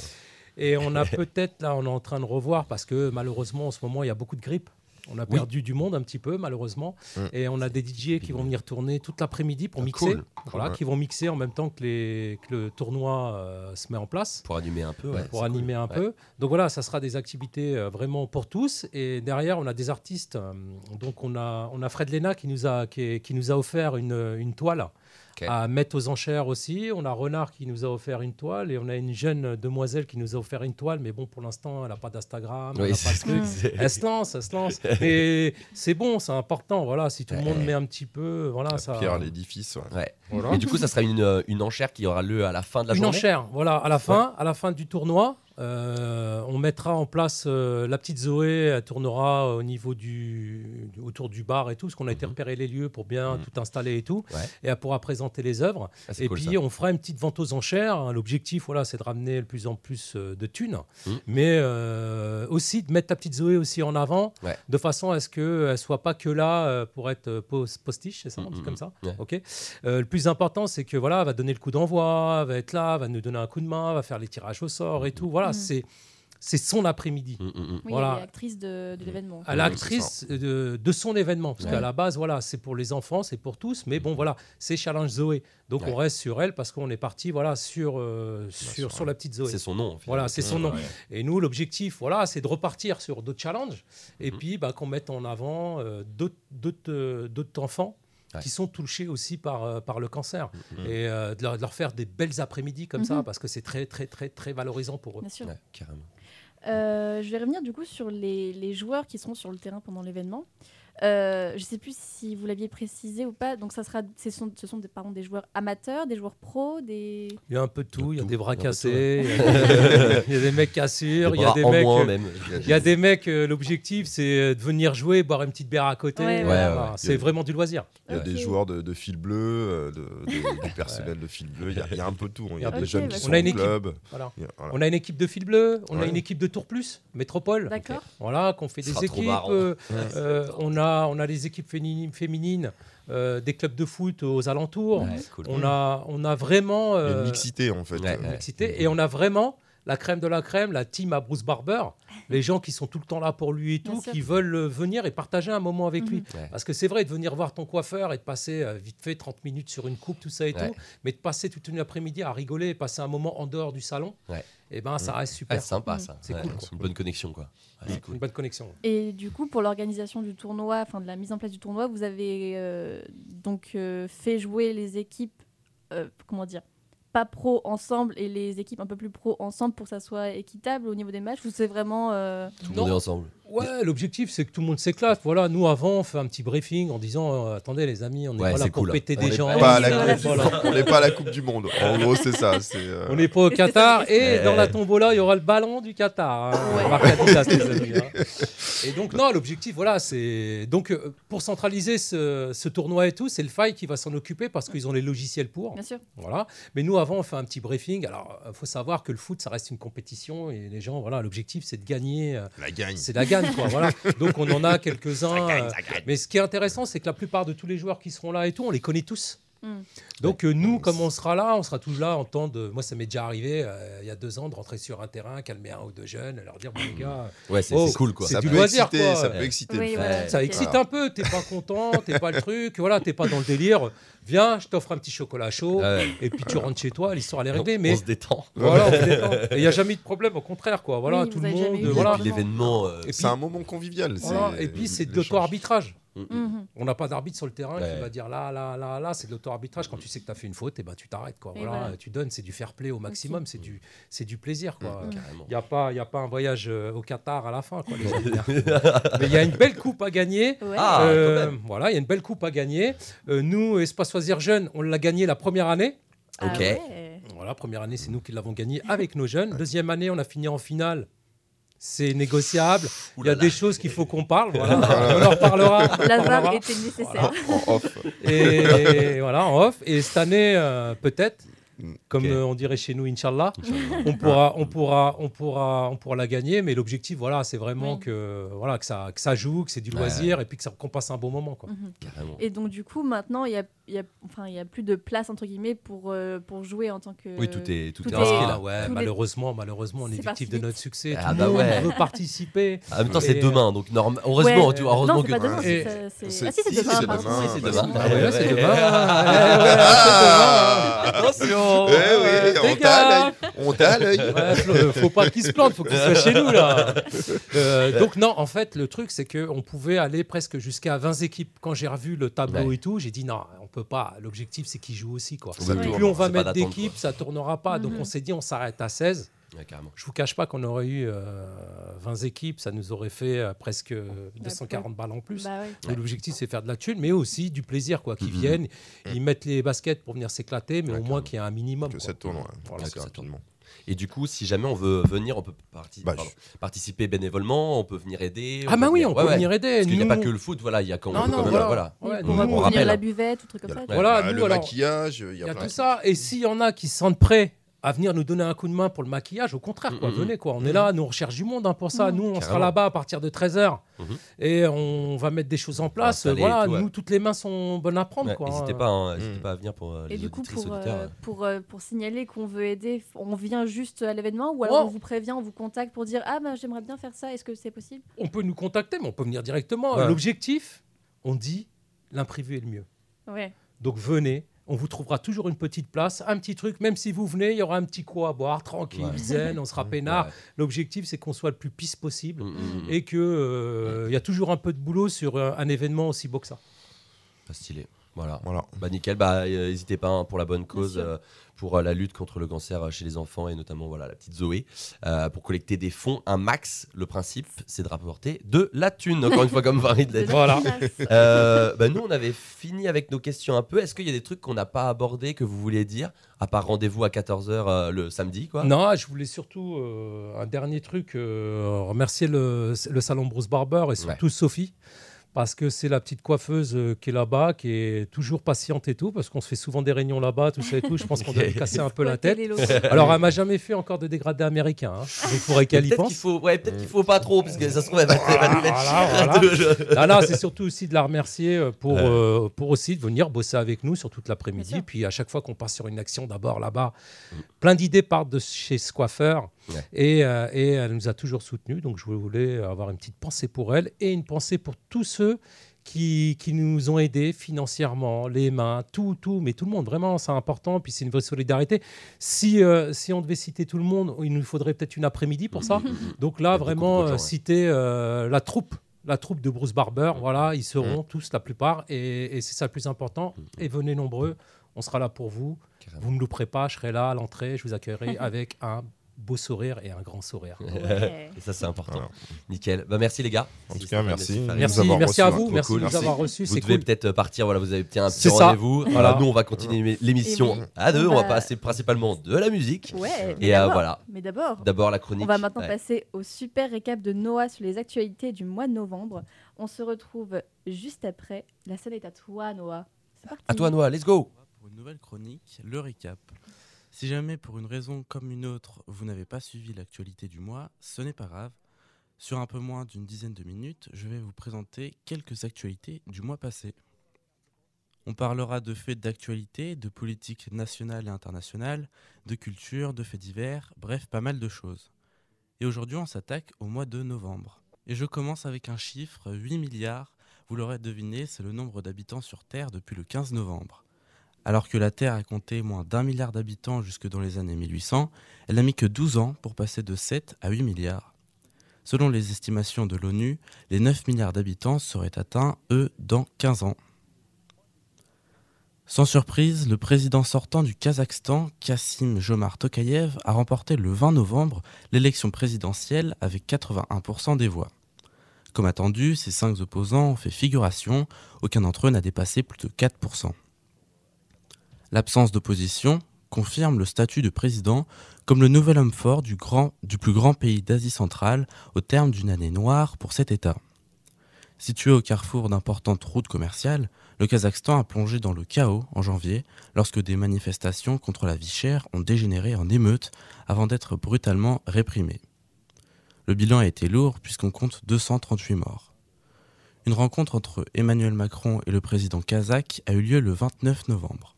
Et on a peut-être, là, on est en train de revoir parce que malheureusement, en ce moment, il y a beaucoup de grippe. On a Oui. perdu du monde un petit peu, malheureusement. Mm. Et on a des DJ qui vont venir tourner toute l'après-midi pour Ah, mixer. cool. Voilà, Ouais. qui vont mixer en même temps que, les, que le tournoi euh, se met en place. Pour animer un peu, ouais, pour animer cool. un peu. Donc voilà, ça sera des activités euh, vraiment pour tous. Et derrière, on a des artistes. euh, donc on a, on a Fred Lena qui nous a, qui, nous a offert une, une toile À mettre aux enchères aussi. On a Renard qui nous a offert une toile. Et on a une jeune demoiselle qui nous a offert une toile. Mais bon, pour l'instant, elle n'a pas d'Instagram. elle Oui, de. Elle se lance, elle se lance. Mais c'est bon, c'est important. Voilà, si tout le monde met un petit peu, voilà, La ça. pierre à l'édifice. ouais. Ouais. voilà. Et du coup, ça sera une, euh, une enchère qui aura lieu à la fin de la Une journée? enchère, voilà, à la fin, à la fin du tournoi, euh, on mettra en place euh, la petite Zoé, elle tournera au niveau du, du- autour du bar et tout, parce qu'on a été Mhm. repérer les lieux pour bien Mhm. tout installer et tout, Ouais. et elle pourra présenter les œuvres. Ah, Et cool, puis ça. on fera une petite vente aux enchères. hein. L'objectif, voilà, c'est de ramener de plus en plus euh, de thunes, Mhm. mais euh, aussi de mettre la petite Zoé aussi en avant, Ouais. de façon à ce qu'elle soit pas que là pour être pos- postiche, c'est ça, un Mhm, truc comme ça. ouais. Ok. Le plus important, c'est que voilà, elle va donner le coup d'envoi, elle va être là, elle va nous donner un coup de main, elle va faire les tirages au sort et tout. Voilà, Mhm. c'est c'est son après-midi. Mm, mm, mm. Oui, Voilà. elle est actrice de, de l'événement. À l'actrice de, de son événement, parce Ouais. qu'à la base, voilà, c'est pour les enfants, c'est pour tous, mais bon, voilà, c'est Challenge Zoé. Donc Ouais. on reste sur elle parce qu'on est parti, voilà, sur euh, sur, sur la petite Zoé. C'est son nom. finalement. Voilà, c'est son nom. Ouais. Et nous, l'objectif, voilà, c'est de repartir sur d'autres challenges et puis bah, qu'on mette en avant euh, d'autres- d'autres euh, d'autres enfants Ouais. qui sont touchés aussi par, euh, par le cancer Mhm. et euh, de, leur, de leur faire des belles après-midi comme ça Mhm. parce que c'est très, très, très, très valorisant pour eux. Bien sûr. Ouais, carrément. Euh, je vais revenir du coup sur les, les joueurs qui seront sur le terrain pendant l'événement. Euh, je ne sais plus si vous l'aviez précisé ou pas. Donc ça sera, ce sont, ce sont des, pardon, des joueurs amateurs, des joueurs pros, des. Il y a un peu de tout, il y a tout, des bras de cassés, il y a- des mecs cassures, il y a des mecs... moins, euh, même. Il y a des mecs, euh, l'objectif c'est de venir jouer, boire une petite bière à côté. Ouais, ouais. voilà, Ouais, ouais, ouais. C'est vraiment du loisir. Il y a des joueurs de, de fil bleu, de, de- du personnel de fil bleu. Il y, a- il y a un peu tout. Il y a des jeunes bah, qui sont On a au une équipe. club. Voilà. Voilà. On a une équipe de fil bleu, on a une équipe de Tour Plus, Métropole. D'accord. Voilà, qu'on fait des équipes. on, a, on a les équipes féminines, féminines euh, des clubs de foot aux alentours. Ouais, cool. On, a, on a vraiment. A euh, une mixité en fait. Ouais, ouais. mixité, et on a vraiment la crème de la crème, la team à Bruce Barber, les gens qui sont tout le temps là pour lui et tout, qui veulent euh, venir et partager un moment avec lui. Mhm. Ouais. Parce que c'est vrai de venir voir ton coiffeur et de passer euh, vite fait 30 minutes sur une coupe, tout ça et Ouais. tout, mais de passer toute une après-midi à rigoler et passer un moment en dehors du salon, Ouais. et ben ça reste super. Ouais, sympa Mm. ça. C'est Ouais, cool, C'est une bonne connexion quoi. Ouais, c'est cool. Une bonne connexion. Et du coup, pour l'organisation du tournoi, enfin de la mise en place du tournoi, vous avez euh, donc euh, fait jouer les équipes, euh, comment dire, pas pro ensemble et les équipes un peu plus pro ensemble pour que ça soit équitable au niveau des matchs. Ou c'est vraiment euh, Tout le Non. monde est ensemble. Ouais, l'objectif c'est que tout le monde s'éclate. Voilà, nous avant on fait un petit briefing en disant euh, attendez les amis, on n'est Ouais, pas là pour cool. péter On des est gens. pas on la est Voilà, n'est pas à la Coupe du Monde. En gros, c'est ça. C'est euh, On n'est pas au Qatar et dans la tombola, il y aura le ballon du Qatar. hein. Ouais. Adidas, les amis. hein. Et donc, non, l'objectif, voilà, c'est. Donc, euh, pour centraliser ce, ce tournoi et tout, c'est le FAI qui va s'en occuper parce qu'ils ont les logiciels pour. bien sûr. Voilà. Mais nous, avant, on fait un petit briefing. Alors, il faut savoir que le foot, ça reste une compétition et les gens, voilà, l'objectif, c'est de gagner. euh, la gagne. C'est la gagne. Gagne. Quoi, voilà. Donc on en a quelques-uns. euh, mais ce qui est intéressant, c'est que la plupart de tous les joueurs qui seront là et tout, on les connaît tous. Mm. Donc euh, nous, comme on sera là, on sera tous là en temps de... Moi, ça m'est déjà arrivé euh, il y a deux ans de rentrer sur un terrain, calmer un ou deux jeunes, leur dire, bon les gars, Ouais, c'est Oh, c'est cool quoi. c'est Ça du peut loisir, exciter, quoi. ça peut exciter. Oui, voilà. ça excite un peu, t'es pas content, t'es pas le truc, voilà, t'es pas dans le délire. Viens, je t'offre un petit chocolat chaud, Ouais. et puis tu rentres chez toi, l'histoire elle est réglée. On Mais se détend. voilà, on se détend. Et il n'y a jamais eu de problème, au contraire, quoi. Voilà, Oui, tout le monde. Et Voilà. puis l'événement. euh, C'est un moment convivial. voilà, et puis c'est de l'échange. On n'a pas d'arbitre sur le terrain Ouais. qui va dire là, là, là, là, c'est de l'auto-arbitrage. Quand tu sais que tu as fait une faute, et ben, tu t'arrêtes. Quoi. Et Voilà, voilà. Tu donnes, c'est du fair play au maximum, c'est du, c'est du plaisir. Il n'y a, pas- il y a pas un voyage euh, au Qatar à la fin. Quoi, les. Mais il y a une belle coupe à gagner. Ouais. Ah, Euh, quand même. voilà, il y a une belle coupe à gagner. Euh, nous, Espace Choisir Jeunes, on l'a gagné la première année. Ah Ok. ouais. Voilà, première année, c'est nous qui l'avons gagné avec nos jeunes. Deuxième année, on a fini en finale. C'est négociable. Il y a là des choses qu'il faut qu'on parle. Voilà. on en reparlera. La VAR était nécessaire. En off. Et voilà, en off. Et cette année, euh, peut-être, comme ok. euh, on dirait chez nous, Inch'Allah, on pourra, on pourra, on pourra, on pourra la gagner. Mais l'objectif, voilà, c'est vraiment Oui. que, voilà, que ça, que ça joue, que c'est du Ouais. loisir, et puis que ça- qu'on passe un bon moment, quoi. Mhm. Carrément. Et donc du coup maintenant il y a, il y a- enfin il y a plus de place entre guillemets pour euh, pour jouer en tant que. Oui, tout est, tout tout est est- inscrit Ah là. ouais, les- malheureusement, malheureusement, on est parti victime de notre succès. Ah Tout bah monde ouais. veut participer. En même temps, c'est Et, demain, donc norme- heureusement, Ouais. tu vois, heureusement non, que. c'est pas demain. Et- c'est- c'est- c'est- Ah si c'est demain. c'est demain. Oui, c'est demain. Ouais. Attention Eh oui, on t'a l'œil. On t'a à l'œil. Ouais, faut, faut pas qu'il se plante, faut qu'il soit chez nous là. Euh, donc non, en fait, le truc c'est que on pouvait aller presque jusqu'à 20 équipes. Quand j'ai revu le tableau Ouais. et tout, j'ai dit non, on peut pas. L'objectif c'est qu'ils jouent aussi quoi. Plus on va mettre d'équipes, ça tournera pas. Donc Mhm. on s'est dit on s'arrête à 16. Ouais. Je vous cache pas qu'on aurait eu euh, 20 équipes, ça nous aurait fait euh, presque 240 balles en plus. Bah ouais. L'objectif, c'est faire de la thune, mais aussi du plaisir, quoi. Qu'ils Mhm. viennent, ils mettent les baskets pour venir s'éclater, mais Ouais, au moins qu'il y ait un minimum. Que quoi. ça tourne, ouais. Voilà. Assez que ça tourne. rapidement. Et du coup, si jamais on veut venir, on peut parti- Bah, pardon, participer bénévolement, on peut venir aider. Ah, bah oui, on peut ouais. venir aider. Parce qu'il n'y a pas que le foot, voilà, il y a quand, on Non, peut non, quand même, voilà. voilà. Ouais, on on rappelle. venir la buvette ou truc comme Il y a ça. Voilà, Bah, nous, le alors, maquillage, il y a y a plein tout de ça. Et s'il y en a qui se sentent prêts à venir nous donner un coup de main pour le maquillage, au contraire, quoi, venez. Quoi. On est là, nous, on recherche du monde hein, pour ça. Nous, on sera là-bas à partir de 13h. Mhm. Et on va mettre des choses en place. Installer Voilà, ouais. nous, toutes les mains sont bonnes à prendre. Ouais. N'hésitez pas, hein, Mm. pas à venir pour euh, Et du coup, pour, euh, pour, euh, pour signaler qu'on veut aider, on vient juste à l'événement ou alors Oh. on vous prévient, on vous contacte pour dire Ah, ben j'aimerais bien faire ça, est-ce que c'est possible? On peut nous contacter, mais on peut venir directement. Ouais. L'objectif, on dit, l'imprévu est le mieux. Ouais. Donc venez, on vous trouvera toujours une petite place, un petit truc, même si vous venez, il y aura un petit coup à boire, tranquille, Ouais. zen, on sera peinard. Ouais. L'objectif, c'est qu'on soit le plus pisse possible Mm, mm, mm. et qu'il il y a toujours un peu de boulot sur euh, un événement aussi beau que ça. Pas stylé. Voilà. Voilà. Bah nickel, bah euh, n'hésitez pas hein, pour la bonne cause, euh, pour euh, la lutte contre le cancer euh, chez les enfants et notamment voilà la petite Zoé, euh, pour collecter des fonds, un max. Le principe, c'est de rapporter de la thune. Encore une fois, comme Farid l'a dit. Voilà. Bah, nous, on avait fini avec nos questions un peu. Est-ce qu'il y a des trucs qu'on n'a pas abordés que vous vouliez dire, à part rendez-vous à 14h le samedi, quoi? Non, je voulais surtout un dernier truc, remercier le, le salon Bruce Barber et surtout Sophie. Parce que c'est la petite coiffeuse euh, qui est là-bas, qui est toujours patiente et tout, parce qu'on se fait souvent des réunions là-bas, tout ça et tout. Je pense qu'on doit lui casser un peu la tête. Alors, elle m'a jamais fait encore de dégradé américain. Hein. Il faudrait qu'elle y Peut-être pense. qu'il faut, ouais, peut-être qu'il faut pas trop, parce que ça se trouve, elle va, nous mettre Voilà, voilà. C'est surtout aussi de la remercier euh, pour, euh, pour aussi de venir bosser avec nous sur toute l'après-midi. Puis à chaque fois qu'on passe sur une action, d'abord là-bas, plein d'idées partent de chez ce coiffeur. Ouais. Et, euh, et elle nous a toujours soutenus. Donc je voulais avoir une petite pensée pour elle et une pensée pour tous ceux qui, qui nous ont aidés financièrement, les mains, tout, tout, mais tout le monde, vraiment, c'est important. Puis c'est une vraie solidarité. Si, euh, si on devait citer tout le monde, il nous faudrait peut-être une après-midi pour ça. Donc là, vraiment, euh, ouais. citer euh, la troupe. La troupe de Bruce Barber, Mm. voilà, ils seront tous, la plupart, et, et c'est ça le plus important. Mm. Et venez nombreux, on sera là pour vous. Carrément. Vous ne louperez pas, je serai là à l'entrée, je vous accueillerai avec un beau sourire et un grand sourire. Ouais. Et ça, c'est important. Voilà. Nickel. Bah, merci les gars. En tout cas, merci. Merci, merci à vous, merci cool. de nous Merci. avoir reçus, Vous c'est devez cool. peut-être euh, partir, voilà, vous avez peut-être un petit rendez-vous. Voilà. Nous, on va continuer l'émission à deux. On va passer principalement de la musique. Ouais, Et euh, d'abord- voilà, Mais d'abord, d'abord la chronique. on va maintenant Ouais. passer au super récap de Noah sur les actualités du mois de novembre. On se retrouve juste après. La scène est à toi, Noah. C'est parti. À toi, Noah, let's go. Pour une nouvelle chronique, le récap. Si jamais pour une raison comme une autre, vous n'avez pas suivi l'actualité du mois, ce n'est pas grave. Sur un peu moins d'une dizaine de minutes, je vais vous présenter quelques actualités du mois passé. On parlera de faits d'actualité, de politique nationale et internationale, de culture, de faits divers, bref, pas mal de choses. Et aujourd'hui, on s'attaque au mois de novembre. Et je commence avec un chiffre, 8 milliards. Vous l'aurez deviné, c'est le nombre d'habitants sur Terre depuis le 15 novembre. Alors que la Terre a compté moins d'un milliard d'habitants jusque dans les années 1800, elle n'a mis que 12 ans pour passer de 7 à 8 milliards. Selon les estimations de l'ONU, les 9 milliards d'habitants seraient atteints, eux, dans 15 ans. Sans surprise, le président sortant du Kazakhstan, Kassim Jomart Tokayev, a remporté le 20 novembre l'élection présidentielle avec 81% des voix. Comme attendu, ces cinq opposants ont fait figuration, aucun d'entre eux n'a dépassé plus de 4%. L'absence d'opposition confirme le statut de président comme le nouvel homme fort du, plus grand pays d'Asie centrale au terme d'une année noire pour cet État. Situé au carrefour d'importantes routes commerciales, le Kazakhstan a plongé dans le chaos en janvier lorsque des manifestations contre la vie chère ont dégénéré en émeutes avant d'être brutalement réprimées. Le bilan a été lourd puisqu'on compte 238 morts. Une rencontre entre Emmanuel Macron et le président kazakh a eu lieu le 29 novembre.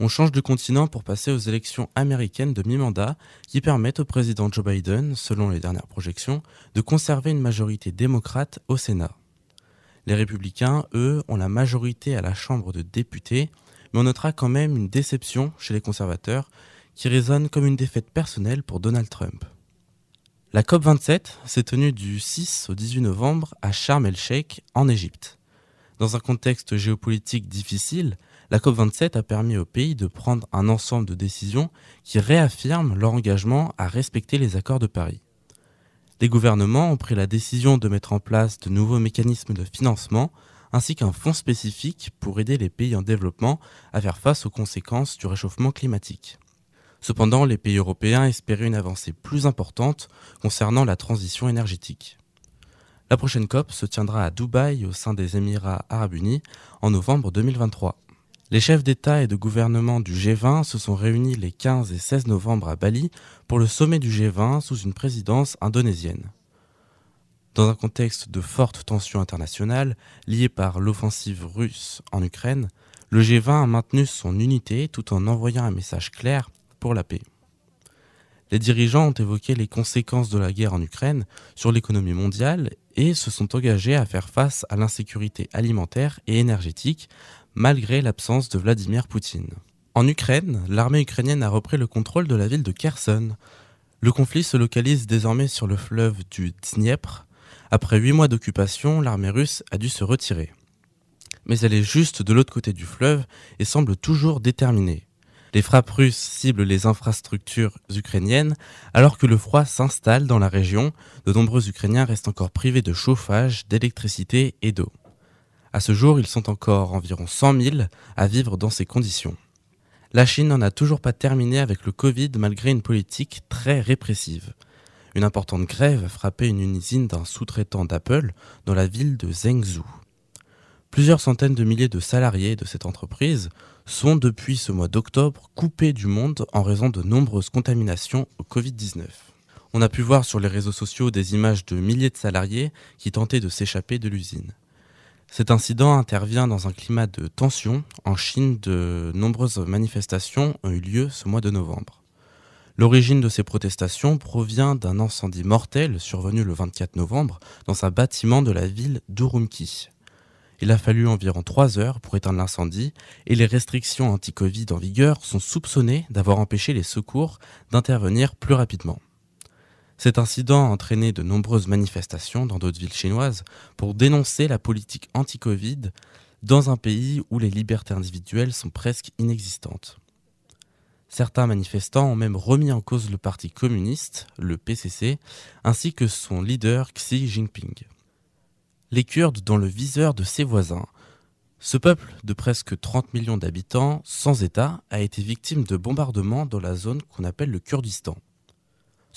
On change de continent pour passer aux élections américaines de mi-mandat qui permettent au président Joe Biden, selon les dernières projections, de conserver une majorité démocrate au Sénat. Les républicains, eux, ont la majorité à la Chambre de députés, mais on notera quand même une déception chez les conservateurs qui résonne comme une défaite personnelle pour Donald Trump. La COP27 s'est tenue du 6 au 18 novembre à Sharm el-Sheikh en Égypte. Dans un contexte géopolitique difficile, la COP27 a permis au pays de prendre un ensemble de décisions qui réaffirment leur engagement à respecter les accords de Paris. Les gouvernements ont pris la décision de mettre en place de nouveaux mécanismes de financement ainsi qu'un fonds spécifique pour aider les pays en développement à faire face aux conséquences du réchauffement climatique. Cependant, les pays européens espéraient une avancée plus importante concernant la transition énergétique. La prochaine COP se tiendra à Dubaï au sein des Émirats arabes unis en novembre 2023. Les chefs d'État et de gouvernement du G20 se sont réunis les 15 et 16 novembre à Bali pour le sommet du G20 sous une présidence indonésienne. Dans un contexte de fortes tensions internationales liées par l'offensive russe en Ukraine, le G20 a maintenu son unité tout en envoyant un message clair pour la paix. Les dirigeants ont évoqué les conséquences de la guerre en Ukraine sur l'économie mondiale et se sont engagés à faire face à l'insécurité alimentaire et énergétique malgré l'absence de Vladimir Poutine. En Ukraine, l'armée ukrainienne a repris le contrôle de la ville de Kherson. Le conflit se localise désormais sur le fleuve du Dniepr. Après huit mois d'occupation, l'armée russe a dû se retirer. Mais elle est juste de l'autre côté du fleuve et semble toujours déterminée. Les frappes russes ciblent les infrastructures ukrainiennes alors que le froid s'installe dans la région. De nombreux Ukrainiens restent encore privés de chauffage, d'électricité et d'eau. À ce jour, ils sont encore environ 100 000 à vivre dans ces conditions. La Chine n'en a toujours pas terminé avec le Covid malgré une politique très répressive. Une importante grève a frappé une usine d'un sous-traitant d'Apple dans la ville de Zhengzhou. Plusieurs centaines de milliers de salariés de cette entreprise sont depuis ce mois d'octobre coupés du monde en raison de nombreuses contaminations au Covid-19. On a pu voir sur les réseaux sociaux des images de milliers de salariés qui tentaient de s'échapper de l'usine. Cet incident intervient dans un climat de tension. En Chine, de nombreuses manifestations ont eu lieu ce mois de novembre. L'origine de ces protestations provient d'un incendie mortel survenu le 24 novembre dans un bâtiment de la ville d'Urumqi. Il a fallu environ trois heures pour éteindre l'incendie et les restrictions anti-Covid en vigueur sont soupçonnées d'avoir empêché les secours d'intervenir plus rapidement. Cet incident a entraîné de nombreuses manifestations dans d'autres villes chinoises pour dénoncer la politique anti-Covid dans un pays où les libertés individuelles sont presque inexistantes. Certains manifestants ont même remis en cause le parti communiste, le PCC, ainsi que son leader Xi Jinping. Les Kurdes dans le viseur de ses voisins. Ce peuple de presque 30 millions d'habitants, sans État, a été victime de bombardements dans la zone qu'on appelle le Kurdistan.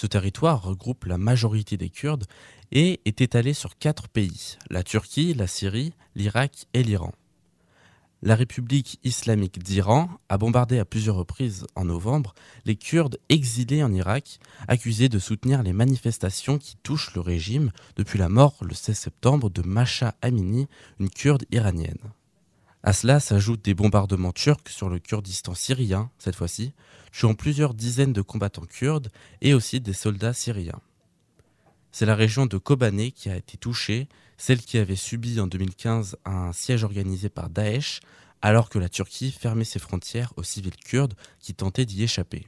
Ce territoire regroupe la majorité des Kurdes et est étalé sur quatre pays, la Turquie, la Syrie, l'Irak et l'Iran. La République islamique d'Iran a bombardé à plusieurs reprises en novembre les Kurdes exilés en Irak, accusés de soutenir les manifestations qui touchent le régime depuis la mort le 16 septembre de Masha Amini, une Kurde iranienne. À cela s'ajoutent des bombardements turcs sur le Kurdistan syrien, cette fois-ci, tuant plusieurs dizaines de combattants kurdes et aussi des soldats syriens. C'est la région de Kobané qui a été touchée, celle qui avait subi en 2015 un siège organisé par Daesh, alors que la Turquie fermait ses frontières aux civils kurdes qui tentaient d'y échapper.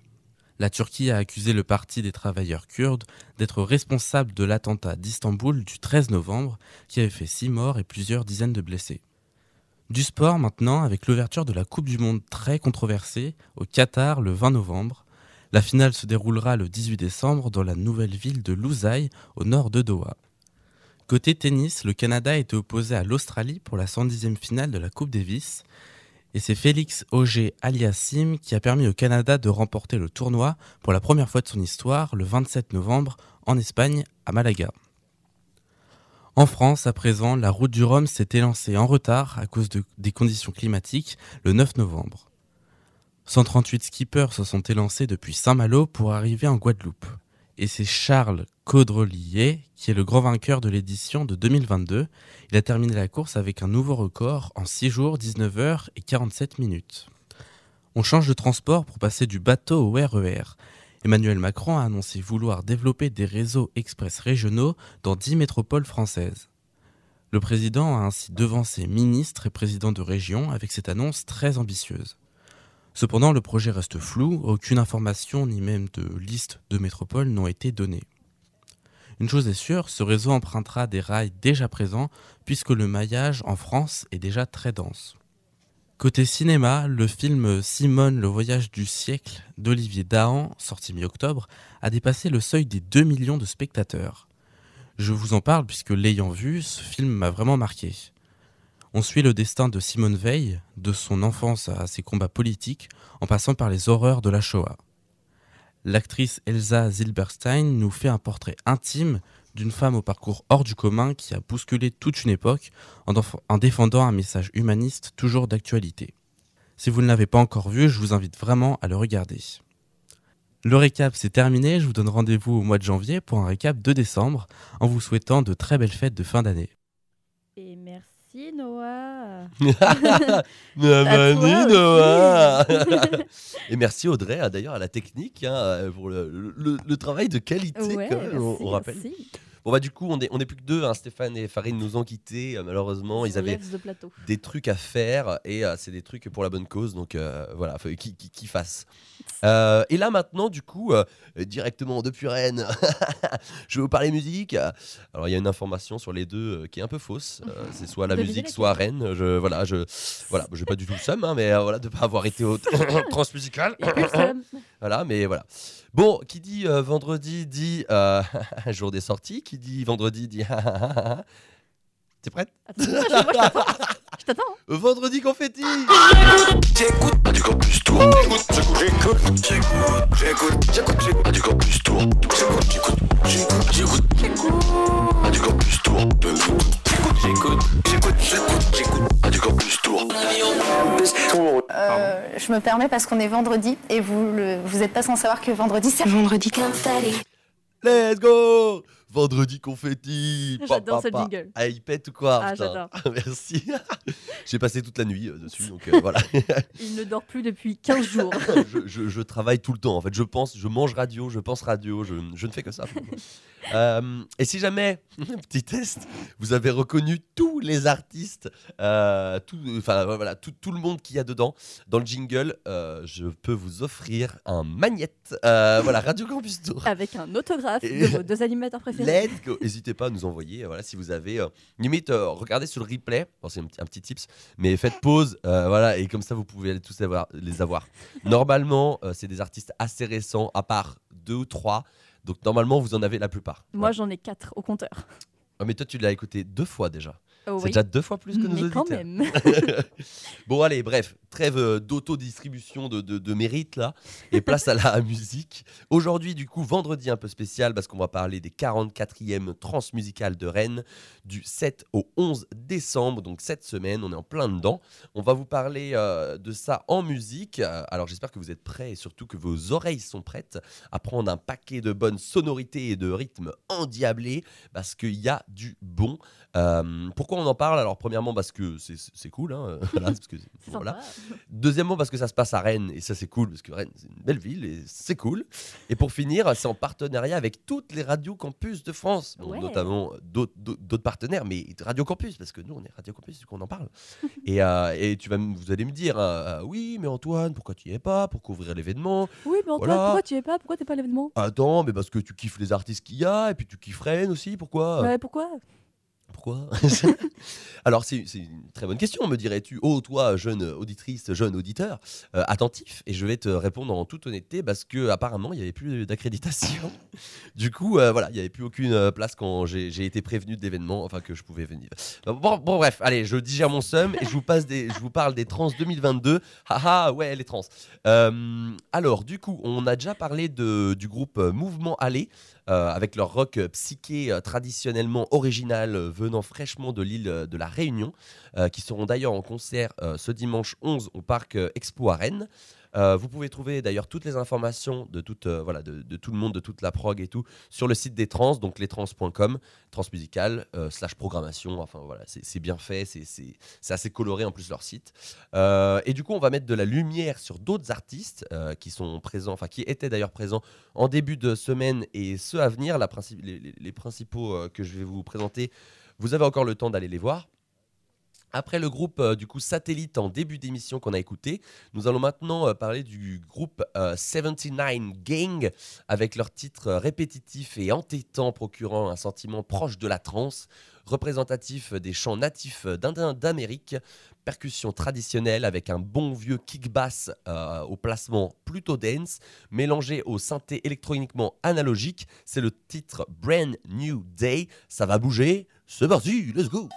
La Turquie a accusé le Parti des travailleurs kurdes d'être responsable de l'attentat d'Istanbul du 13 novembre qui avait fait six morts et plusieurs dizaines de blessés. Du sport maintenant avec l'ouverture de la Coupe du Monde très controversée au Qatar le 20 novembre. La finale se déroulera le 18 décembre dans la nouvelle ville de Lusail au nord de Doha. Côté tennis, le Canada était opposé à l'Australie pour la 110e finale de la Coupe Davis. Et c'est Félix Auger Aliassim qui a permis au Canada de remporter le tournoi pour la première fois de son histoire le 27 novembre en Espagne à Malaga. En France, à présent, la route du Rhum s'est élancée en retard à cause de- des conditions climatiques le 9 novembre. 138 skippers se sont élancés depuis Saint-Malo pour arriver en Guadeloupe. Et c'est Charles Caudrelier qui est le grand vainqueur de l'édition de 2022. Il a terminé la course avec un nouveau record en 6 jours, 19 heures et 47 minutes. On change de transport pour passer du bateau au RER. Emmanuel Macron a annoncé vouloir développer des réseaux express régionaux dans 10 métropoles françaises. Le président a ainsi devancé ministres et présidents de région avec cette annonce très ambitieuse. Cependant, le projet reste flou, aucune information ni même de liste de métropoles n'ont été données. Une chose est sûre, ce réseau empruntera des rails déjà présents puisque le maillage en France est déjà très dense. Côté cinéma, le film Simone, le voyage du siècle d'Olivier Dahan, sorti mi-octobre, a dépassé le seuil des 2 millions de spectateurs. Je vous en parle puisque l'ayant vu, ce film m'a vraiment marqué. On suit le destin de Simone Veil, de son enfance à ses combats politiques, en passant par les horreurs de la Shoah. L'actrice Elsa Zilberstein nous fait un portrait intime d'une femme au parcours hors du commun qui a bousculé toute une époque en, défendant un message humaniste toujours d'actualité. Si vous ne l'avez pas encore vu, je vous invite vraiment à le regarder. Le récap c'est terminé, je vous donne rendez-vous au mois de janvier pour un récap de décembre en vous souhaitant de très belles fêtes de fin d'année. Merci Noah. Toi Noah Et merci Audrey, hein, d'ailleurs, à la technique, hein, pour le, le- le travail de qualité, Ouais, quand même, on, merci, on rappelle. merci. Bon, bah, du coup, on est, on est plus que deux. hein, Stéphane et Farid nous ont quittés, euh, malheureusement. Ils avaient de des trucs à faire et euh, c'est des trucs pour la bonne cause. Donc euh, voilà, faut qui, qui, qui fasse. Euh, et là maintenant, du coup, directement depuis Rennes, je vais vous parler musique. Alors il y a une information sur les deux qui est un peu fausse. C'est soit la musique, soit à Rennes. Je voilà, je voilà, j'ai pas du tout le seum, hein, mais voilà de pas avoir été au transmusical. Voilà, mais voilà. Bon, qui dit euh, vendredi dit euh, jour des sorties. Qui dit vendredi dit. T'es prête? Attends, je, t'attends. Je t'attends. hein. Vendredi confetti J'écoute pas du campus tour. J'écoute, j'écoute, j'écoute, j'écoute, j'écoute, j'écoute, pas du campus tour. J'écoute, j'écoute, j'écoute, j'écoute, j'écoute, pas du campus tour. J'écoute, j'écoute, j'écoute, j'écoute, j'écoute, pas du campus tour. Euh, je me permets parce qu'on est vendredi et vous le, vous êtes pas sans savoir que vendredi c'est vendredi Let's go Vendredi confetti J'adore ce jingle. Ah, il pète ou quoi Ah, j'adore. Merci. J'ai passé toute la nuit euh, dessus, donc euh, voilà. Il ne dort plus depuis 15 jours. je, je- je travaille tout le temps. En fait, je pense, je mange radio, je pense radio, je, je ne fais que ça. Euh, et si jamais, petit test, vous avez reconnu tous les artistes, euh, tout, enfin voilà, tout, tout le monde qu'il y a dedans dans le jingle, je peux vous offrir un magnette. Euh, voilà, Radio Campus Tour. Avec un autographe Et- de vos deux animateurs préférés. Let's go. N'hésitez pas à nous envoyer. euh, Voilà, si vous avez euh, limite, euh, regardez sur le replay. Bon, c'est un, petit- un petit tips, mais faites pause. euh, voilà, et comme ça, vous pouvez aller tous avoir- les avoir. Normalement, c'est des artistes assez récents, à part deux ou trois. Donc normalement, vous en avez la plupart. Moi, j'en ai 4 au compteur. Ah, mais toi, tu l'as écouté deux fois déjà. Oh c'est oui. déjà deux fois plus que nos Mais quand même. bon, allez, bref, trêve euh, d'autodistribution de, de, de mérite là, et place à la musique. Aujourd'hui, du coup, vendredi un peu spécial parce qu'on va parler des 44e transmusicales de Rennes du 7 au 11 décembre, donc cette semaine, on est en plein dedans. On va vous parler euh, de ça en musique. Euh, Alors j'espère que vous êtes prêts et surtout que vos oreilles sont prêtes à prendre un paquet de bonnes sonorités et de rythmes endiablés parce qu'il y a du bon. Euh, pourquoi on en parle? Alors premièrement parce que c'est- c'est cool, hein, voilà, parce que C'est voilà. sympa. Deuxièmement, parce que ça se passe à Rennes, et ça c'est cool, parce que Rennes c'est une belle ville, et c'est cool. Et pour finir, c'est en partenariat avec toutes les radios campus de France, Bon, Ouais. notamment d'autres- partenaires, mais Radio Campus, parce que nous on est Radio Campus, du coup on en parle. et, euh, et tu vas, me- vous allez me dire, euh, euh, oui, mais Antoine, pourquoi tu y es pas? Pour couvrir l'événement Oui, mais Antoine, Voilà. pourquoi tu y es pas? Pourquoi t'es pas à l'événement? Attends, mais parce que tu kiffes les artistes qu'il y a, et puis tu kiffes Rennes aussi, pourquoi? Ouais, Pourquoi? Alors, c'est une très bonne question, me dirais-tu. Oh, toi, jeune auditrice, jeune auditeur, euh, attentif. Et je vais te répondre en toute honnêteté parce que apparemment, il n'y avait plus d'accréditation. du coup, euh, voilà, il n'y avait plus aucune euh, place quand j'ai été prévenu de l'événement, enfin que je pouvais venir. Bon, bref, allez, je digère mon seum et je vous, passe des, je vous parle des trans 2022. Haha, ouais, les trans. Alors, du coup, on a déjà parlé de, du groupe Mouvement Aller. euh, avec leur rock psyché traditionnellement original venant fraîchement de l'île euh, de la Réunion, euh, qui seront d'ailleurs en concert euh, ce dimanche 11 au parc Expo à Rennes. Vous pouvez trouver d'ailleurs toutes les informations de, toute, voilà, de, tout le monde, de toute la prog et tout, sur le site des trans, donc lestrans.com, transmusical, euh, slash programmation. Enfin voilà, c'est bien fait, c'est- assez coloré en plus leur site. Et du coup, on va mettre de la lumière sur d'autres artistes qui sont présents, enfin qui étaient d'ailleurs présents en début de semaine et ceux à venir. Les, principaux que je vais vous présenter, vous avez encore le temps d'aller les voir. Après le groupe euh, du coup satellite en début d'émission qu'on a écouté, nous allons maintenant euh, parler du groupe euh, 79 Gang avec leur titre euh, répétitif et entêtant procurant un sentiment proche de la trance, représentatif des chants natifs d'Amérique, percussion traditionnelle avec un bon vieux kick bass au placement plutôt dense, mélangé au synthé électroniquement analogique. C'est le titre Brand New Day. Ça va bouger? C'est parti, let's go.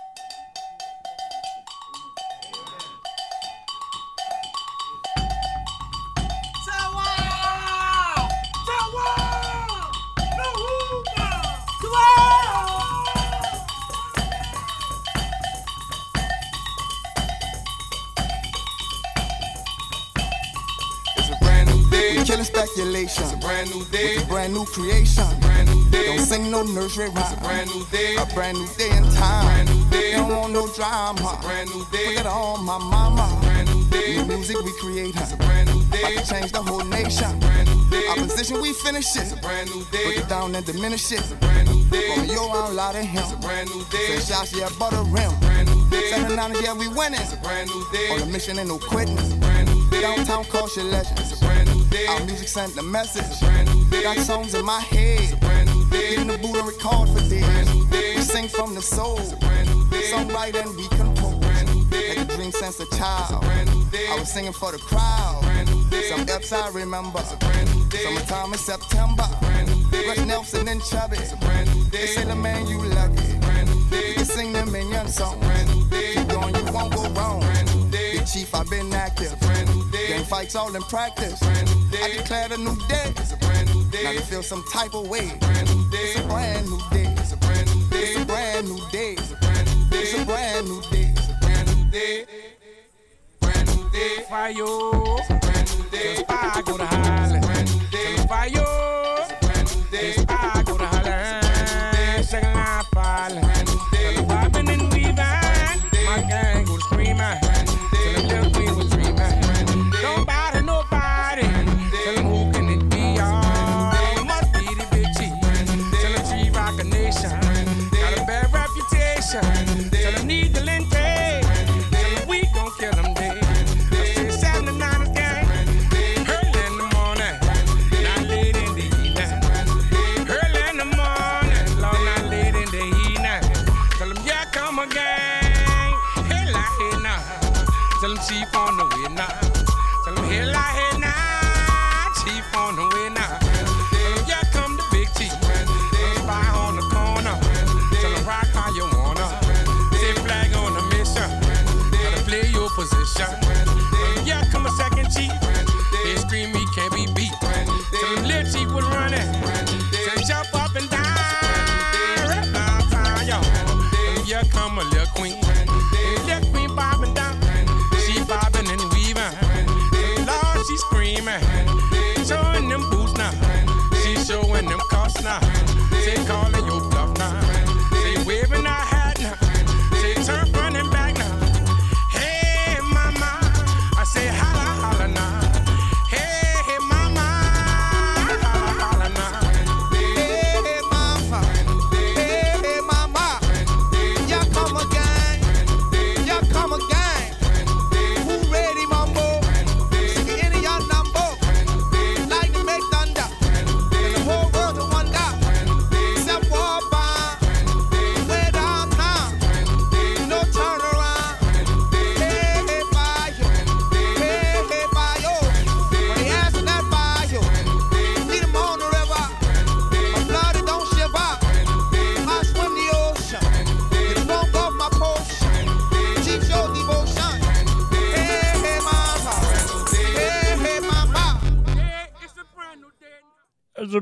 It's a brand new day. Killing speculation. It's a brand new day. With a brand new creation. It's a brand new day. Don't no nursery rhyme. It's a brand new day. A brand new day in time. Brand new day. Don't want no drama. It's a brand new day. Forget all my mama. It's a Brand new day. New music we create. It's a brand new day. To change the whole nation. It's a Brand new day. Opposition we finish it. It's a brand new day. Break it down and diminish it. It's a brand new day. Romeo out loud of him. It's a brand new day. Say shots yeah butter rim. Brand new day. Seven nine yeah we winning. It's a brand new day. On the mission ain't no quitting. It's a brand new day. Downtown culture legend. It's a brand new day. Our music sent the message. It's a brand new day. Got songs in my head. It's a brand new day. Get in the and record for this. Brand new day. We sing from the soul. It's a brand new day. Songwrite and we compose. Brand new day. Like a dream since a child. It's a brand new day. I was singing for the crowd. Brand new day. Some eps I remember. It's a brand new day. Summertime in September. Brand new day. Russ Nelson and Chubby. It's a brand new day. They say the man you lucky. It's a brand new day. You can sing them minion songs. Brand new day. Keep going, you won't go wrong. Chief, I've been active. It's a brand new day. Gang fights all in practice. Brand new day. I declared a new day. It's a brand new day. Now they feel some type of way. Brand new day. It's a brand new day. It's a brand new day. It's a brand new day. It's a brand new day. It's a brand new day. It's a brand new day. Brand new day. Fire. It's a brand new day. I go to Holland. Position.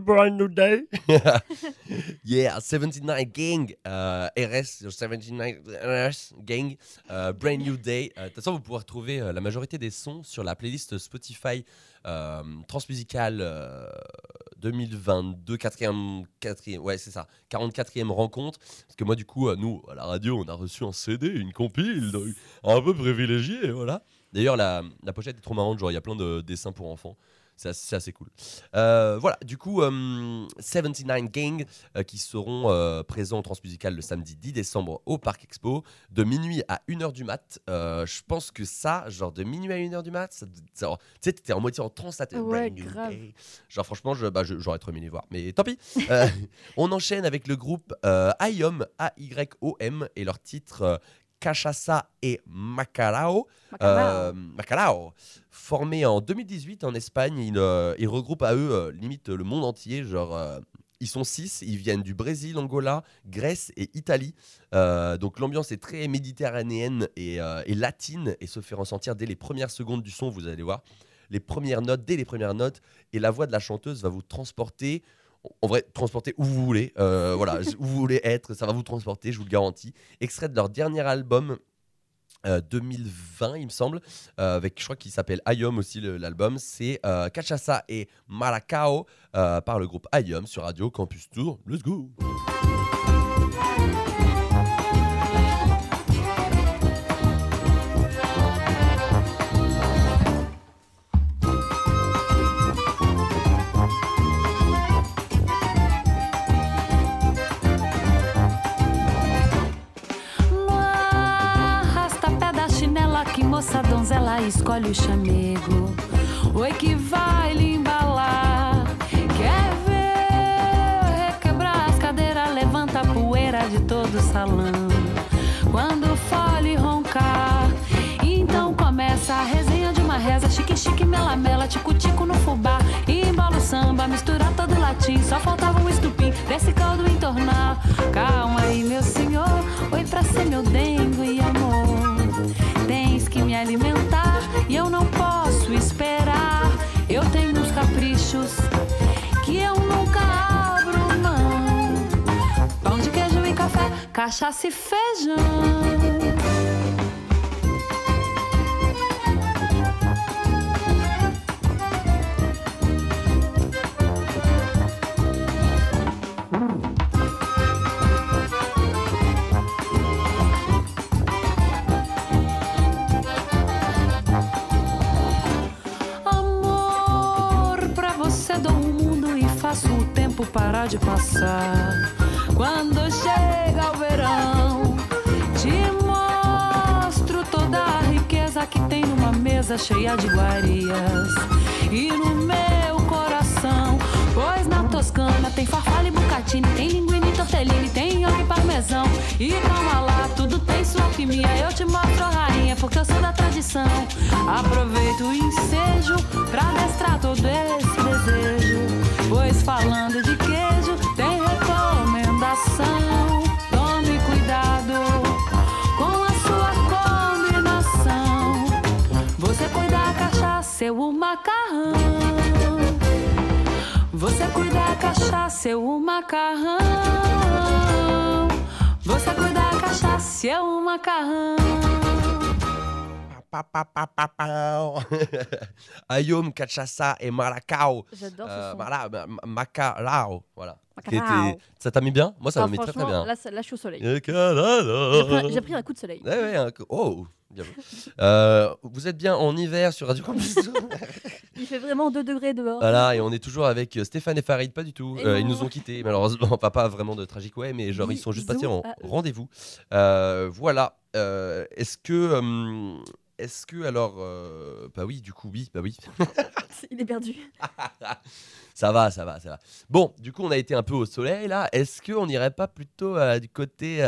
Brand new day. yeah, 79 Gang, euh, RS, 79 RS Gang, euh, Brand New Day. Euh, De toute façon, vous pourrez retrouver euh, la majorité des sons sur la playlist Spotify Transmusicale euh, 2022, 4e, 4e, ouais, c'est ça, 44e rencontre. Parce que moi, du coup, nous, à la radio, on a reçu un CD, une compile, un peu privilégié, voilà. D'ailleurs, la, la pochette est trop marrante, genre, il y a plein de dessins pour enfants. C'est assez, cool. Euh, voilà, du coup, euh, 79 Gang euh, qui seront euh, présents au Transmusical le samedi 10 décembre au Parc Expo de minuit à 1h du mat. Euh, je pense que ça, genre de minuit à 1h du mat, ça- ça- tu sais, t'étais en moitié en transe, t'es Ouais, grave. Genre, franchement, je, bah, je- j'aurais trop aimé les voir. Mais tant pis. Euh, on enchaîne avec le groupe euh, IOM, A-Y-O-M, et leur titre euh, Cachaça et Macarao. Euh, Macarao. Formé en 2018 en Espagne, ils, euh, ils regroupent à eux euh, limite le monde entier. Genre, euh, ils sont six, ils viennent du Brésil, Angola, Grèce et Italie. Donc l'ambiance est très méditerranéenne et, et latine et se fait ressentir dès les premières secondes du son, vous allez voir. Les premières notes, dès les premières notes, et la voix de la chanteuse va vous transporter. En vrai, transporter où vous voulez, euh, voilà, où vous voulez être, ça va vous transporter, je vous le garantis. Extrait de leur dernier album, euh, 2020, il me semble, euh, avec, je crois qu'il s'appelle Ayom aussi, l'album. C'est euh, Cachaça et Maracao euh, par le groupe Ayom sur Radio Campus Tour. Let's go! Escolhe o chamego. Oi que vai lhe embalar. Quer ver requebrar as cadeiras, levanta a poeira de todo o salão. Quando fole roncar, então começa a resenha de uma reza. Chique, chique, mela, mela, tico-tico no fubá. Embala o samba, mistura todo latim. Só faltava um estupim desse caldo entornar. Calma aí, meu senhor. Oi pra ser meu dengo e amor. Tens que me alimentar eu não posso esperar. Eu tenho uns caprichos que eu nunca abro mão. Pão de queijo e café, cachaça e feijão. De passar. Quando chega o verão, te mostro toda a riqueza que tem numa mesa cheia de iguarias. E no meu coração, pois na Toscana tem farfalha e bucatini, tem linguine tortellini, tem yoga e parmesão. E calma lá, tudo tem sua alquimia. Eu te mostro rainha, porque eu sou da tradição. Aproveito o ensejo pra destrar todo esse desejo. Pois falando de queijo, tem recomendação. Tome cuidado com a sua combinação. Você cuida a cachaça, eu o macarrão. Você cuida a cachaça, eu o macarrão. Você cuida a cachaça, é um macarrão. Ayom, Cachaça et Maracao. J'adore ce Euh, son. voilà, ma- ma- Macarao. Voilà. Ça t'a mis bien? Moi, ça Ah, m'a mis très très bien. Là, je suis au soleil. J'ai pris, un coup de soleil. Ouais, ouais, un co- Oh, bien. Euh, vous êtes bien en hiver sur Radio Campus Il fait vraiment 2 degrés dehors. Voilà, et on est toujours avec euh, Stéphane et Farid, pas du tout. Euh, ils nous ont quittés, malheureusement. Pas, pas vraiment de tragique, ouais, mais genre, ils sont juste partis en rendez-vous. Euh, voilà. Euh, Est-ce que. Est-ce que alors. euh, bah oui, du coup, oui, bah oui. Il est perdu. ça va, ça va, ça va. Bon, du coup, on a été un peu au soleil là. Est-ce qu'on n'irait pas plutôt euh, du côté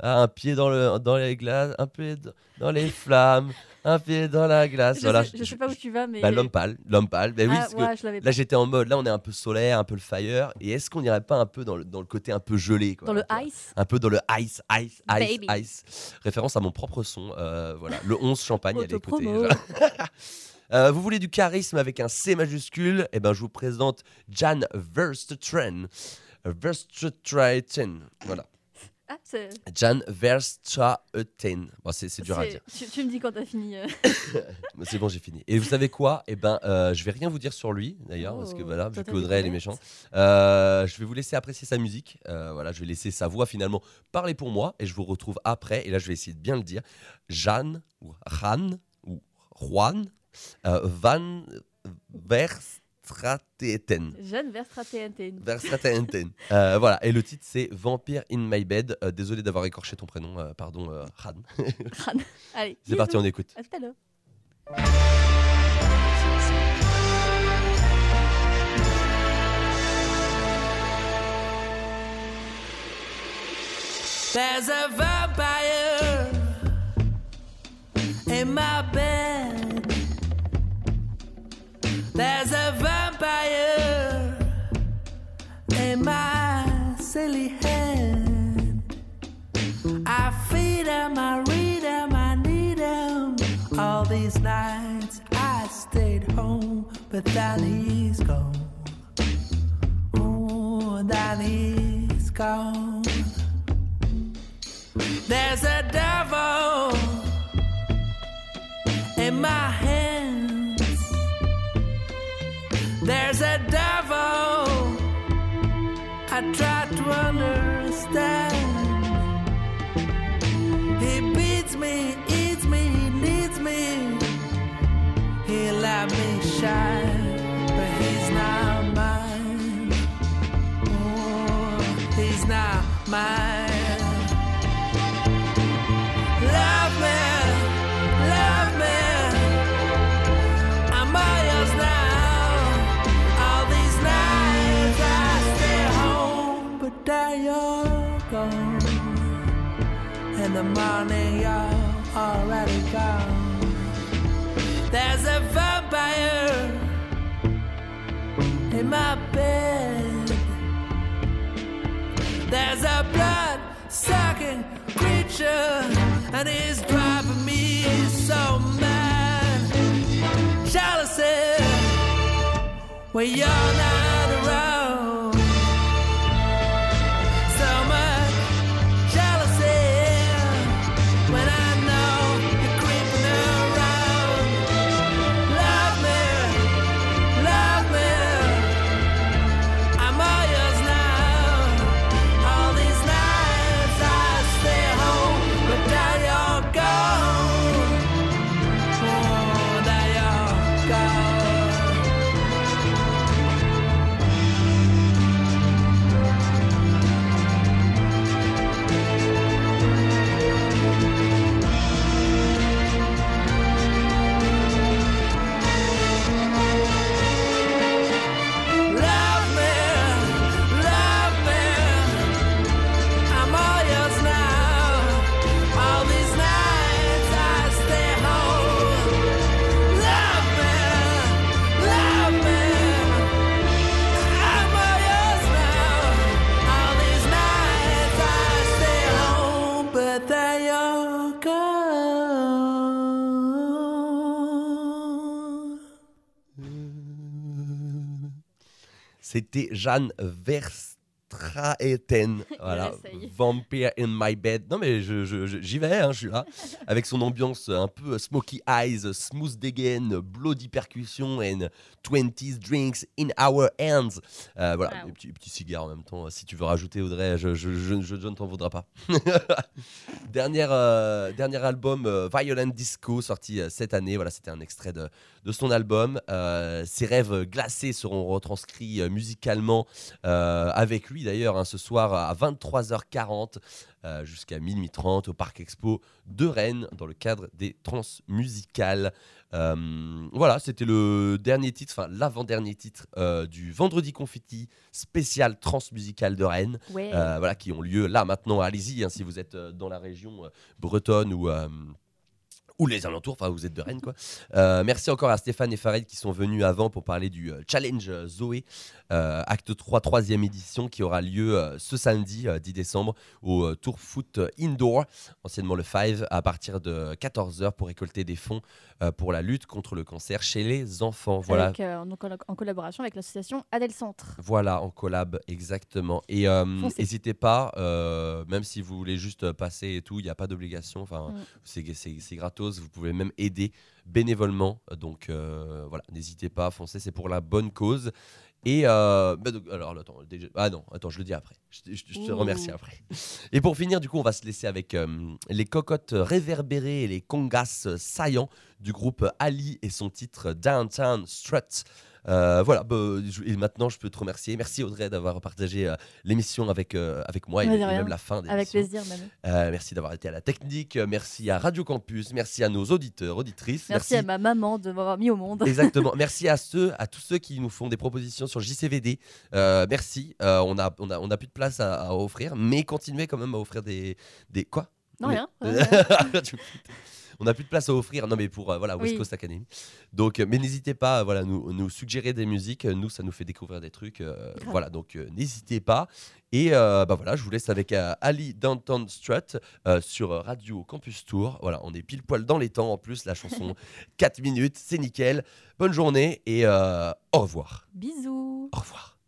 à un pied dans, le, dans les glaces, un pied dans les flammes, un pied dans la glace Je, voilà, sais, je sais pas où tu vas, mais. Bah, l'homme pâle, l'homme pâle. Bah oui, Ah, parce ouais, là j'étais en mode, là on est un peu solaire, un peu le fire. Et est-ce qu'on n'irait pas un peu dans le, dans le côté un peu gelé quoi, Dans le ice? Un peu dans le ice, ice, ice, Baby. ice. Référence à mon propre son. euh, voilà, le 11 champagne, allez écouter. Euh, vous voulez du charisme avec un C majuscule? Eh ben, je vous présente Jan Verstratren. Verstratren. Voilà. Ah. Jan Verstraeten. Bon, c'est dur à dire. Tu, tu me dis quand t'as fini. euh. C'est bon, j'ai fini. Et vous savez quoi? Eh ben, euh, je vais rien vous dire sur lui, d'ailleurs, parce que Oh, voilà, vu qu'Audrey, elle est méchante. Euh, je vais vous laisser apprécier sa musique. Voilà, je vais laisser sa voix finalement parler pour moi, et je vous retrouve après. Et là, je vais essayer de bien le dire. Jeanne ou Ran ou Juan Van Verstraeten. Jeanne Verstraeten. Verstraeten. Euh, voilà, et le titre c'est Vampire in My Bed. Euh, désolé d'avoir écorché ton prénom, euh, pardon, euh, Ran. Allez. C'est parti, on écoute. À tout à l'heure. There's a vampire in my bed. There's a vampire in my silly head. I feed him, I read him, I need him. All these nights I stayed home, but then he's gone. Oh, then he's gone. There's a He beats me, eats me, needs me. He me but he's not mine. Oh, he's not mine. The morning you're already gone. There's a vampire in my bed. There's a blood sucking creature, and he's driving me so mad. Jealousy when you're not around. C'était Jeanne Straeten. Voilà. Vampire in my bed. Non, mais je- je- je- j'y vais, hein, je suis là. Avec son ambiance un peu smoky eyes, smooth degen, bloody percussion and 20s drinks in our hands. Euh, voilà, Wow. des petits, petits cigares en même temps. Si tu veux rajouter, Audrey, je, ne t'en voudra pas. Dernière, euh, dernier album, euh, Violent Disco, sorti cette année. Voilà, c'était un extrait de, de son album. Euh, ses rêves glacés seront retranscrits euh, musicalement euh, avec lui d'ailleurs hein, ce soir à 23h40 euh, jusqu'à minuit 30 au Parc Expo de Rennes dans le cadre des trans musicales. Euh, voilà, c'était le dernier titre, enfin l'avant-dernier titre du Vendredi Confetti spécial trans musical de Rennes. Ouais. Voilà, qui ont lieu là maintenant. Allez-y hein, si vous êtes dans la région bretonne ou. Ou les alentours, enfin vous êtes de Rennes quoi. Euh, merci encore à Stéphane et Farid qui sont venus avant pour parler du euh, Challenge euh, Zoé, acte 3, troisième édition qui aura lieu euh, ce samedi euh, 10 décembre au euh, Tour Foot Indoor, anciennement le 5, à partir de 14h pour récolter des fonds euh, pour la lutte contre le cancer chez les enfants. Voilà. Avec, euh, donc, en, collaboration avec l'association Adel Centre. Voilà, en collab, exactement. Et euh, n'hésitez pas, euh, même si vous voulez juste passer et tout, il n'y a pas d'obligation. Enfin, Mm. c'est- gratos. Vous pouvez même aider bénévolement. Donc euh, voilà, n'hésitez pas, foncez, c'est pour la bonne cause. Et euh, bah, donc, alors attends, déjà- ah non, attends, je le dis après. Je, te- je je te remercie après. Et pour finir, du coup, on va se laisser avec euh, les cocottes réverbérées et les congas saillants du groupe Ali et son titre Downtown Strut. Euh, voilà, bah, je- et maintenant je peux te remercier. Merci Audrey d'avoir partagé euh, l'émission avec, euh, avec moi et, même la fin Avec plaisir, même. Merci d'avoir été à la technique. Merci à Radio Campus. Merci à nos auditeurs, auditrices. Merci, à ma maman de m'avoir mis au monde. Exactement. Merci à ceux, à tous ceux qui nous font des propositions sur JCVD. Merci. On a, on a, on a plus de place à, à offrir, mais continuez quand même à offrir des, des quoi? Non, rien. on a plus de place à offrir. Non, mais pour euh, voilà West Oui. Coast Academy. Donc, euh, mais n'hésitez pas, à, voilà, nous, nous suggérer des musiques. Nous, ça nous fait découvrir des trucs. euh, voilà, donc n'hésitez pas. Et euh, bah voilà, je vous laisse avec euh, Ali Downtown Strut euh, sur Radio Campus Tour. Voilà, on est pile poil dans les temps. En plus, la chanson 4 minutes, c'est nickel. Bonne journée et au revoir. Bisous. Au revoir.